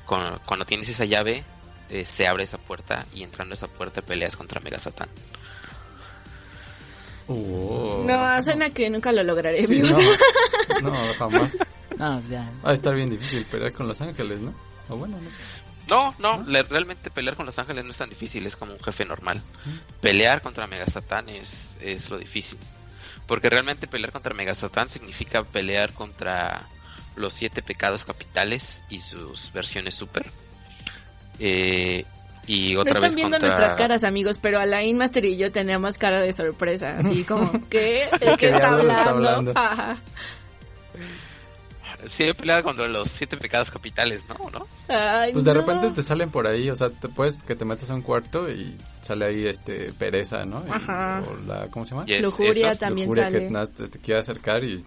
Cuando, cuando tienes esa llave, eh, se abre esa puerta y entrando a esa puerta peleas contra Mega Satán. Uh, No, suena que nunca lo lograré, Sí, no, no, jamás. No, pues ya. Va a estar bien difícil pelear con Los Ángeles, ¿no? O bueno, no sé. No, no, le- realmente pelear con los ángeles no es tan difícil, es como un jefe normal. Pelear contra Mega Satán es, es lo difícil. Porque realmente pelear contra Mega Satán significa pelear contra los siete pecados capitales y sus versiones super. Eh, y No otra están vez viendo contra... nuestras caras, amigos, pero Alain Master y yo teníamos cara de sorpresa, así como, ¿qué? ¿De ¿Qué está está hablando? Ajá. Sí, he peleado contra los siete pecados capitales, ¿no? ¿No? Ay, Pues de no. repente te salen por ahí, o sea, te puedes que te metas a un cuarto y sale ahí este pereza, ¿no? Y- Ajá. o la ¿cómo se llama? Yes, Lujuria esos. también Lujuria sale. que te, te quiere acercar y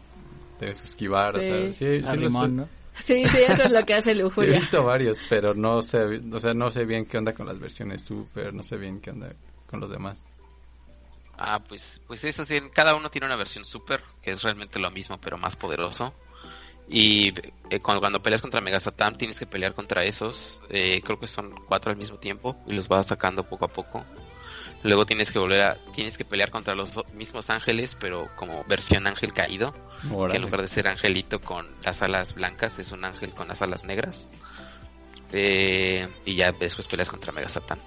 debes esquivar, o Sí. sea, sí, sí, eso es lo que hace Sí, he Lujuria. visto varios, pero no sé, o sea, no sé bien qué onda con las versiones super, no sé bien qué onda con los demás. Ah, pues, pues eso sí, cada uno tiene una versión super, que es realmente lo mismo, pero más poderoso. Y eh, cuando, cuando peleas contra Mega Satan tienes que pelear contra esos, eh, creo que son cuatro al mismo tiempo, y los vas sacando poco a poco. Luego tienes que volver a, tienes que pelear contra los mismos ángeles, pero como versión ángel caído, que en lugar de ser angelito con las alas blancas, es un ángel con las alas negras. Eh, y ya después peleas contra Mega Satan.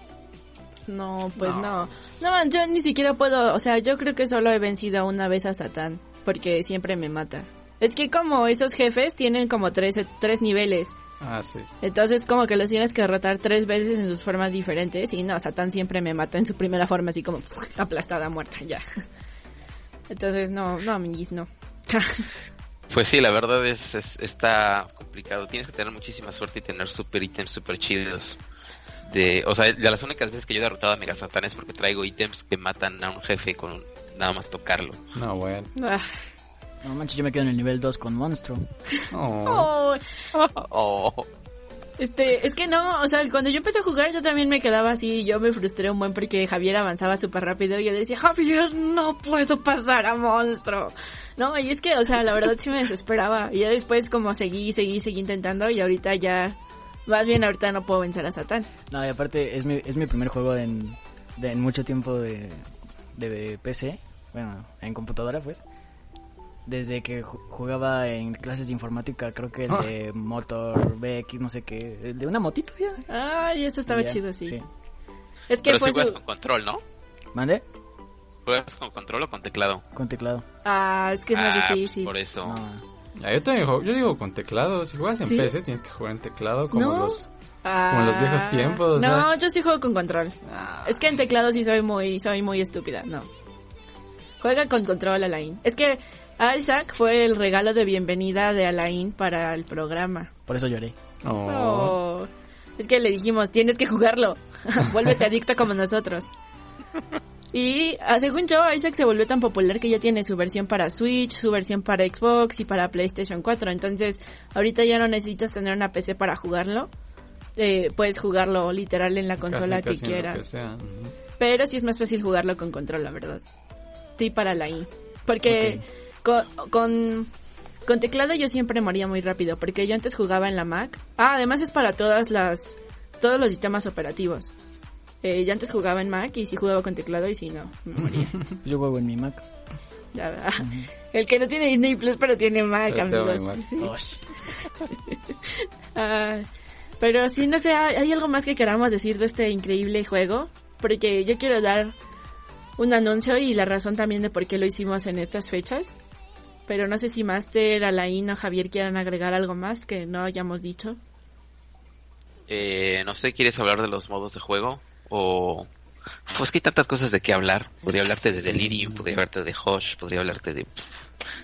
No, pues no. no. yo ni siquiera puedo, o sea, yo creo que solo he vencido una vez a Satán, porque siempre me mata. Es que como esos jefes tienen como tres, tres niveles, Ah, sí. entonces como que los tienes que derrotar tres veces en sus formas diferentes y no, Satán siempre me mata en su primera forma así como aplastada, muerta, ya. Entonces no, no, amiguis, no. Pues sí, la verdad es, es- está complicado. Tienes que tener muchísima suerte y tener super ítems super chidos. De, o sea, de las únicas veces que yo he derrotado a Mega Satan es porque traigo ítems que matan a un jefe con nada más tocarlo. No, bueno. Ah. No manches, yo me quedo en el nivel 2 con Monstruo. Oh. Oh, Oh, Este, es que no, o sea, cuando yo empecé a jugar yo también me quedaba así, yo me frustré un buen porque Javier avanzaba súper rápido y yo decía, Javier, no puedo pasar a monstruo. No, y es que, o sea, la verdad sí me desesperaba. Y ya después como seguí, seguí, seguí intentando y ahorita ya, más bien ahorita no puedo vencer a Satán. No, y aparte es mi, es mi primer juego en, de, en mucho tiempo de, de PC, bueno, en computadora pues. Desde que ju- jugaba en clases de informática, creo que el de Motor BX, no sé qué, el de una motito ya. Ay, eso estaba Ya, chido, sí. Es que pero fue si juegas su... con control, ¿no? ¿Mande? ¿Juegas con control o con teclado? Con teclado. Ah, es que es más Ah, pues difícil. por eso. No. Ah, yo también juego, yo digo con teclado, si juegas en ¿Sí? PC tienes que jugar en teclado como No. los Ah, como en los viejos tiempos, No, yo sí juego con control. Es que en teclado sí soy muy, soy muy estúpida, no. Juega con control, Alain. Es que Isaac fue el regalo de bienvenida de Alain para el programa. Por eso lloré. Oh. Oh. Es que le dijimos, tienes que jugarlo. Vuélvete adicto como nosotros. Y ah, según yo, Isaac se volvió tan popular que ya tiene su versión para Switch, su versión para Xbox y para PlayStation 4. Entonces, ahorita ya no necesitas tener una PC para jugarlo. Eh, puedes jugarlo literal en la consola Casi, que quieras. Pero sí es más fácil jugarlo con control, la verdad. Sí, para la I. Porque con, con, con teclado yo siempre moría muy rápido. Porque yo antes jugaba en la Mac. Ah, además es para todas las todos los sistemas operativos. Eh, yo antes jugaba en Mac y sí jugaba con teclado y sí, no, me moría. Yo juego en mi Mac. La verdad. El que no tiene Disney Plus pero tiene Mac, amigos. Mac. Sí. Ah, pero sí, no sé, ¿hay hay algo más que queramos decir de este increíble juego? Porque yo quiero dar un anuncio y la razón también de por qué lo hicimos en estas fechas. Pero no sé si Master, Alain o Javier quieran agregar algo más que no hayamos dicho. Eh, no sé, ¿quieres hablar de los modos de juego? O... Pues que hay tantas cosas de qué hablar. Podría hablarte de Delirium, podría hablarte de Hush, podría hablarte de...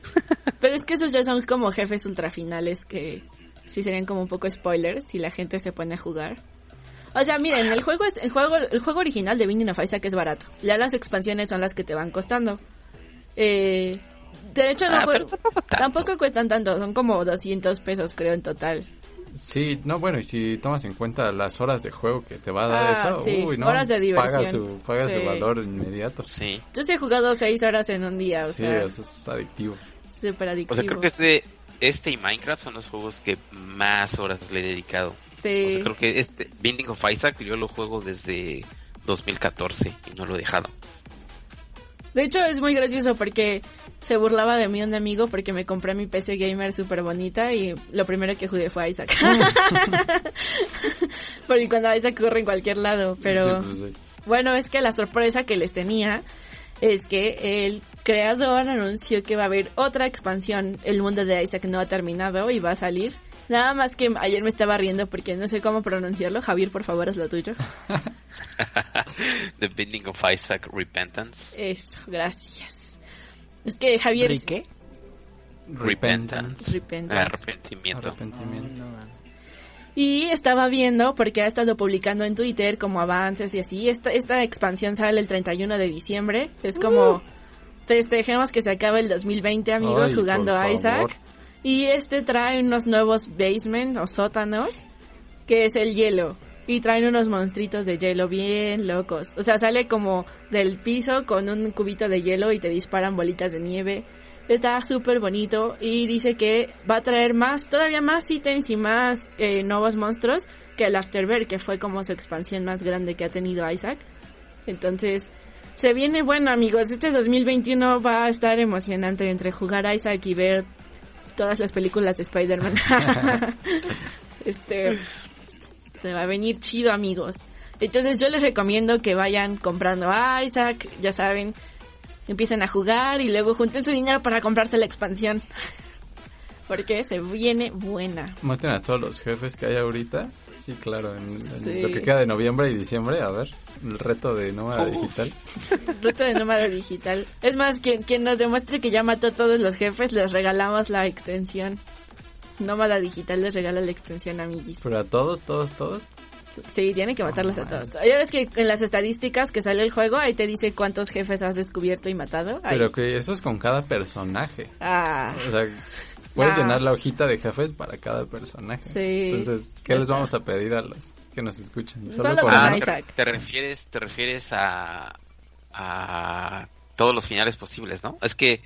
Pero es que esos ya son como jefes ultrafinales que sí serían como un poco spoilers si la gente se pone a jugar. O sea, miren, el juego es el juego el juego original de Binding of Isaac es barato. Ya las expansiones son las que te van costando. Eh, de hecho, no Ah, pero tampoco tanto. tampoco cuestan tanto, son como 200 pesos creo en total. Sí, no, bueno, y si tomas en cuenta las horas de juego que te va a dar Ah, eso, sí, uy, no, horas de pues paga diversión. su, paga Sí. su valor inmediato. Sí. Yo sí he jugado 6 horas en un día, o sí, sea, eso es adictivo. súper adictivo. O sea, creo que este, este y Minecraft son los juegos que más horas le he dedicado. Sí. O sea, creo que este Binding of Isaac yo lo juego desde 2014 y no lo he dejado. De hecho, es muy gracioso porque se burlaba de mí un amigo porque me compré mi PC gamer súper bonita y lo primero que jugué fue Isaac. porque cuando Isaac corre en cualquier lado, pero... Sí, pues, sí. Bueno, es que la sorpresa que les tenía es que el creador anunció que va a haber otra expansión. El mundo de Isaac no ha terminado y va a salir. Nada más que ayer me estaba riendo porque no sé cómo pronunciarlo. Javier, por favor, es lo tuyo. The Binding of Isaac Repentance. Eso, gracias. Es que Javier... ¿Qué? Repentance. Repentance. Arrepentimiento. Arrepentimiento. No, man. Y estaba viendo, porque ha estado publicando en Twitter como avances y así, esta, esta expansión sale el 31 de diciembre. Es como, festejemos que se acaba el 2020, amigos, Ay, jugando a Isaac. favor. Y este trae unos nuevos basement o sótanos, que es el hielo. Y traen unos monstruitos de hielo bien locos. O sea, sale como del piso con un cubito de hielo y te disparan bolitas de nieve. Está súper bonito y dice que va a traer más, todavía más ítems y más eh, nuevos monstruos que el Afterburn, que fue como su expansión más grande que ha tenido Isaac. Entonces, se viene bueno, amigos. Este 2021 va a estar emocionante entre jugar a Isaac y ver todas las películas de Spider-Man. este, se va a venir chido, amigos. Entonces, yo les recomiendo que vayan comprando a Isaac, ya saben, empiecen a jugar y luego junten su dinero para comprarse la expansión. Porque se viene buena. Maten a todos los jefes que hay ahorita. Sí, claro, en, en Sí. lo que queda de noviembre y diciembre, a ver, el reto de nómada Uf. digital. Reto de nómada digital. Es más, quien, quien nos demuestre que ya mató a todos los jefes, les regalamos la extensión. Nómada digital les regala la extensión, amiguis. Pero a todos, todos, todos. Sí, tiene que matarlos a Oh, todos. Ya ves que en las estadísticas que sale el juego, ahí te dice cuántos jefes has descubierto y matado. Ahí. Pero que eso es con cada personaje. Ah, O sea, puedes Ah. llenar la hojita de jefes para cada personaje. Sí. Entonces, ¿qué les vamos a pedir a los que nos escuchan? Solo con con Ah, Isaac. te, te refieres, te refieres a, a todos los finales posibles, ¿no? Es que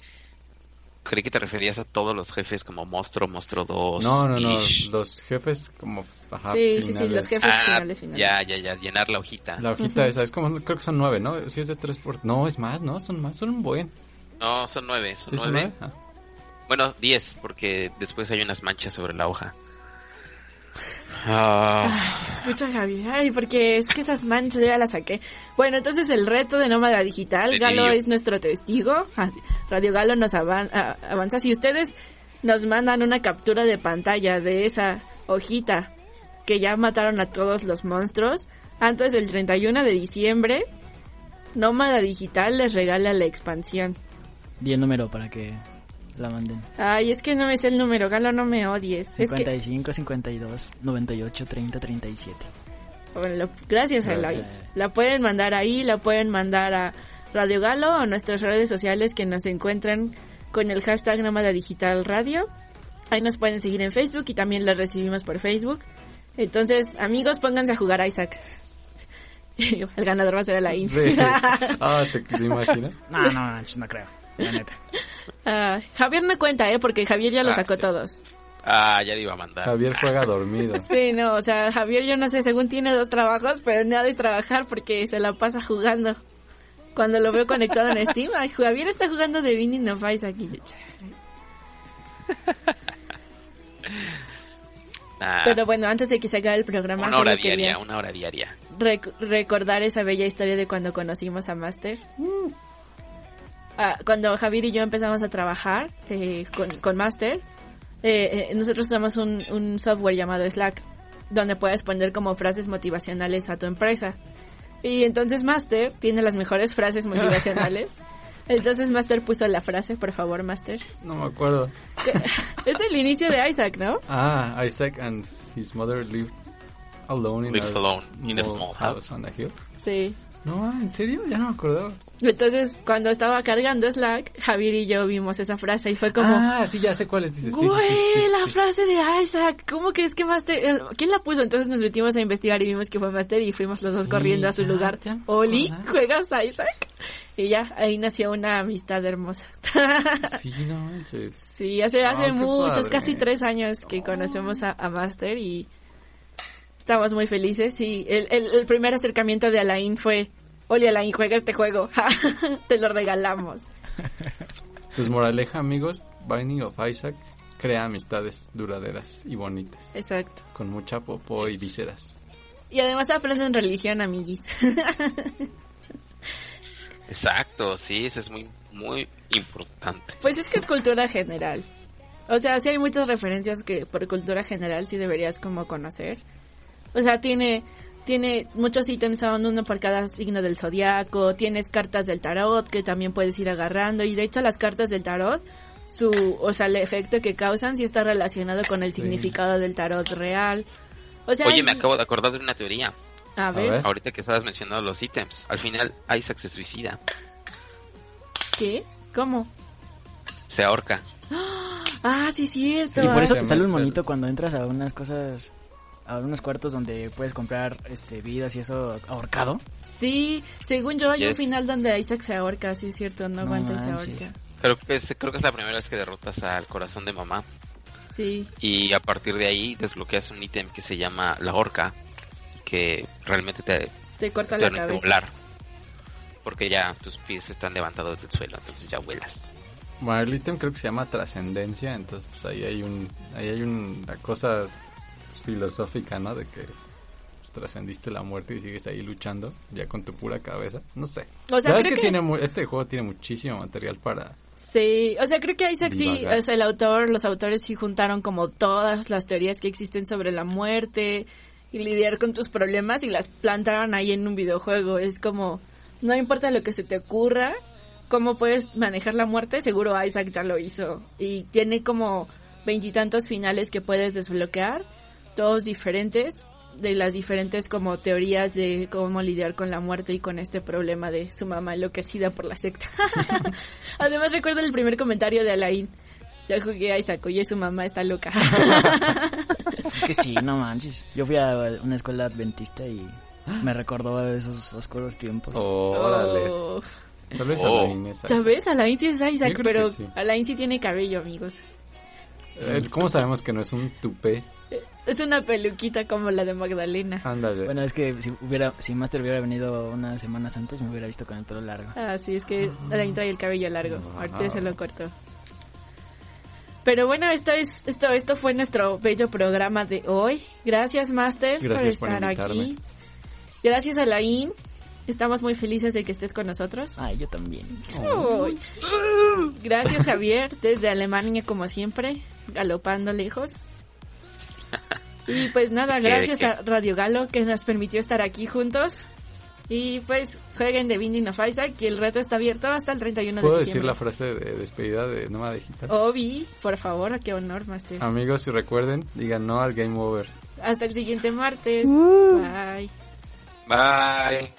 creí que te referías a todos los jefes como Monstruo, Monstruo 2. No, no, no, Ish. los jefes como ajá, sí, sí, sí, finales. los jefes Ah, finales, finales. ya, ya, ya, llenar la hojita. La hojita esa, es como, creo que son nueve, ¿no? Si es de tres por... No, es más, ¿no? Son más, son un buen. No, son nueve, son ¿Sí son nueve. nueve? Ah. Bueno, diez, porque después hay unas manchas sobre la hoja. Ah, Escucha, Javi. Ay, porque es que esas manchas yo ya las saqué. Bueno, entonces el reto de Nómada Digital, Galo es nuestro testigo. Ah, Radio Galo nos avan- ah, avanza. Si ustedes nos mandan una captura de pantalla de esa hojita que ya mataron a todos los monstruos, antes del 31 de diciembre, Nómada Digital les regala la expansión. Di el número para que la manden. Ay, es que no me sé el número, Galo, no me odies. Es que, 55, 52, 98, 30, 37. Bueno, gracias, Eloy. Gracias. La pueden mandar ahí, la pueden mandar a Radio Galo o a nuestras redes sociales que nos encuentran con el hashtag Nómada Digital Radio. Ahí nos pueden seguir en Facebook y también las recibimos por Facebook. Entonces, amigos, pónganse a jugar a Isaac. el ganador va a ser Alain. Sí. Ah, ¿te, te imaginas? No, no, manches, no creo. La neta. Ah, Javier no cuenta, ¿eh? Porque Javier ya lo Ah, sacó sí. todos. ah, ya le iba a mandar. Javier juega dormido. Sí, no, o sea, Javier yo no sé, según tiene dos trabajos, pero no ha de trabajar porque se la pasa jugando. Cuando lo veo conectado en Steam, ay, Javier está jugando de Binding of Isaac y yo, "Chale". Ah, Pero bueno, antes de que se acabe el programa, una hora diaria, una hora diaria. rec- recordar esa bella historia de cuando conocimos a Master. Ah, cuando Javier y yo empezamos a trabajar eh, con, con Master, eh, eh, nosotros usamos un, un software llamado Slack, donde puedes poner como frases motivacionales a tu empresa. Y entonces Master tiene las mejores frases motivacionales. Entonces Master puso la frase, por favor, Master. No me acuerdo. Es el inicio de Isaac, ¿no? Ah, Isaac and his mother lived alone in, Lived a, alone in a small small house on a hill. Sí. No, ¿en serio? Ya no me acordaba. Entonces, cuando estaba cargando Slack, Javier y yo vimos esa frase y fue como... Ah, sí, ya sé cuáles dices. Güey, sí, sí, sí, la frase de Isaac, ¿cómo crees que Master... el- ¿Quién la puso? Entonces nos metimos a investigar y vimos que fue Master y fuimos los dos corriendo a su ya, lugar. ya Oli. ¿juegas a Isaac? Y ya, ahí nació una amistad hermosa. Sí, no manches. sí, hace, hace Ah, qué muchos, padre. casi tres años que conocemos a, a Master y estamos muy felices. Y el, el, el primer acercamiento de Alain fue Oye, Alain, juega este juego. Te lo regalamos. Pues moraleja, amigos, Binding of Isaac crea amistades duraderas y bonitas, Exacto. con mucha popó y vísceras. Y además aprenden religión, amiguis. Exacto, sí, eso es muy, muy importante. Pues es que es cultura general. O sea, sí hay muchas referencias que por cultura general sí deberías como conocer. O sea, tiene tiene muchos ítems, son uno por cada signo del zodiaco, tienes cartas del tarot que también puedes ir agarrando y de hecho las cartas del tarot su, o sea, el efecto que causan sí está relacionado con el Sí. significado del tarot real. O sea, Oye, hay- me acabo de acordar de una teoría. a ver, ver. Ahorita que estabas mencionando los ítems, al final Isaac se suicida, ¿qué? ¿Cómo? se ahorca. Ah, sí, cierto. Y por eso te sale un monito cuando entras a unas cosas, a unos cuartos donde puedes comprar este vidas y eso ahorcado. Sí, según yo hay un final donde Isaac se ahorca, sí es cierto, no, No aguanta y se ahorca. Creo que, es, creo que es la primera vez que derrotas al corazón de mamá. Sí, Y a partir de ahí desbloqueas un ítem que se llama la horca, que realmente te, te corta te la cabeza. volar. Porque ya tus pies están levantados del suelo, entonces ya vuelas. Bueno, el ítem creo que se llama trascendencia, entonces pues ahí hay un, ahí hay una cosa filosófica, ¿no? De que trascendiste la muerte y sigues ahí luchando, ya con tu pura cabeza, no sé. O sea, la verdad es creo que, que- tiene mu- este juego tiene muchísimo material para Sí, o sea, creo que Isaac sí, o sea, el autor, los autores sí juntaron como todas las teorías que existen sobre la muerte y lidiar con tus problemas y las plantaron ahí en un videojuego. Es como, no importa lo que se te ocurra, cómo puedes manejar la muerte, seguro Isaac ya lo hizo. Y tiene como veintitantos finales que puedes desbloquear, todos diferentes, de las diferentes como teorías de cómo lidiar con la muerte y con este problema de su mamá enloquecida por la secta. Además recuerdo el primer comentario de Alain. Ya jugué a Isaac, oye, su mamá está loca. Es que sí, no manches. Yo fui a una escuela adventista y me recordó esos oscuros tiempos. Órale. Oh. Tal vez Oh. Alain es Ya ves, Alain sí es Isaac, pero sí. Alain sí tiene cabello, amigos. Eh, ¿Cómo sabemos que no es un tupé? Es una peluquita como la de Magdalena. Ándale. Bueno, es que si hubiera, si Master hubiera venido unas semanas antes, me hubiera visto con el pelo largo. Ah, sí, es que Alain trae el cabello largo. Ahorita se lo cortó. Pero bueno, esto es esto esto fue nuestro bello programa de hoy. Gracias, Master, Gracias por por estar invitarme. aquí. Gracias, Alain. Estamos muy felices de que estés con nosotros. Ay, yo también. Gracias, Javier, desde Alemania, como siempre, galopando lejos. Y pues nada, ¿De qué, gracias a Radio Galo que nos permitió estar aquí juntos. Y pues jueguen de Binding of Isaac y el reto está abierto hasta el 31 de ¿Puedo diciembre. decir la frase de despedida de Nómada Digital? Obi, por favor, qué honor, Master. Amigos, si recuerden, digan no al Game Over. Hasta el siguiente martes. Bye. Bye.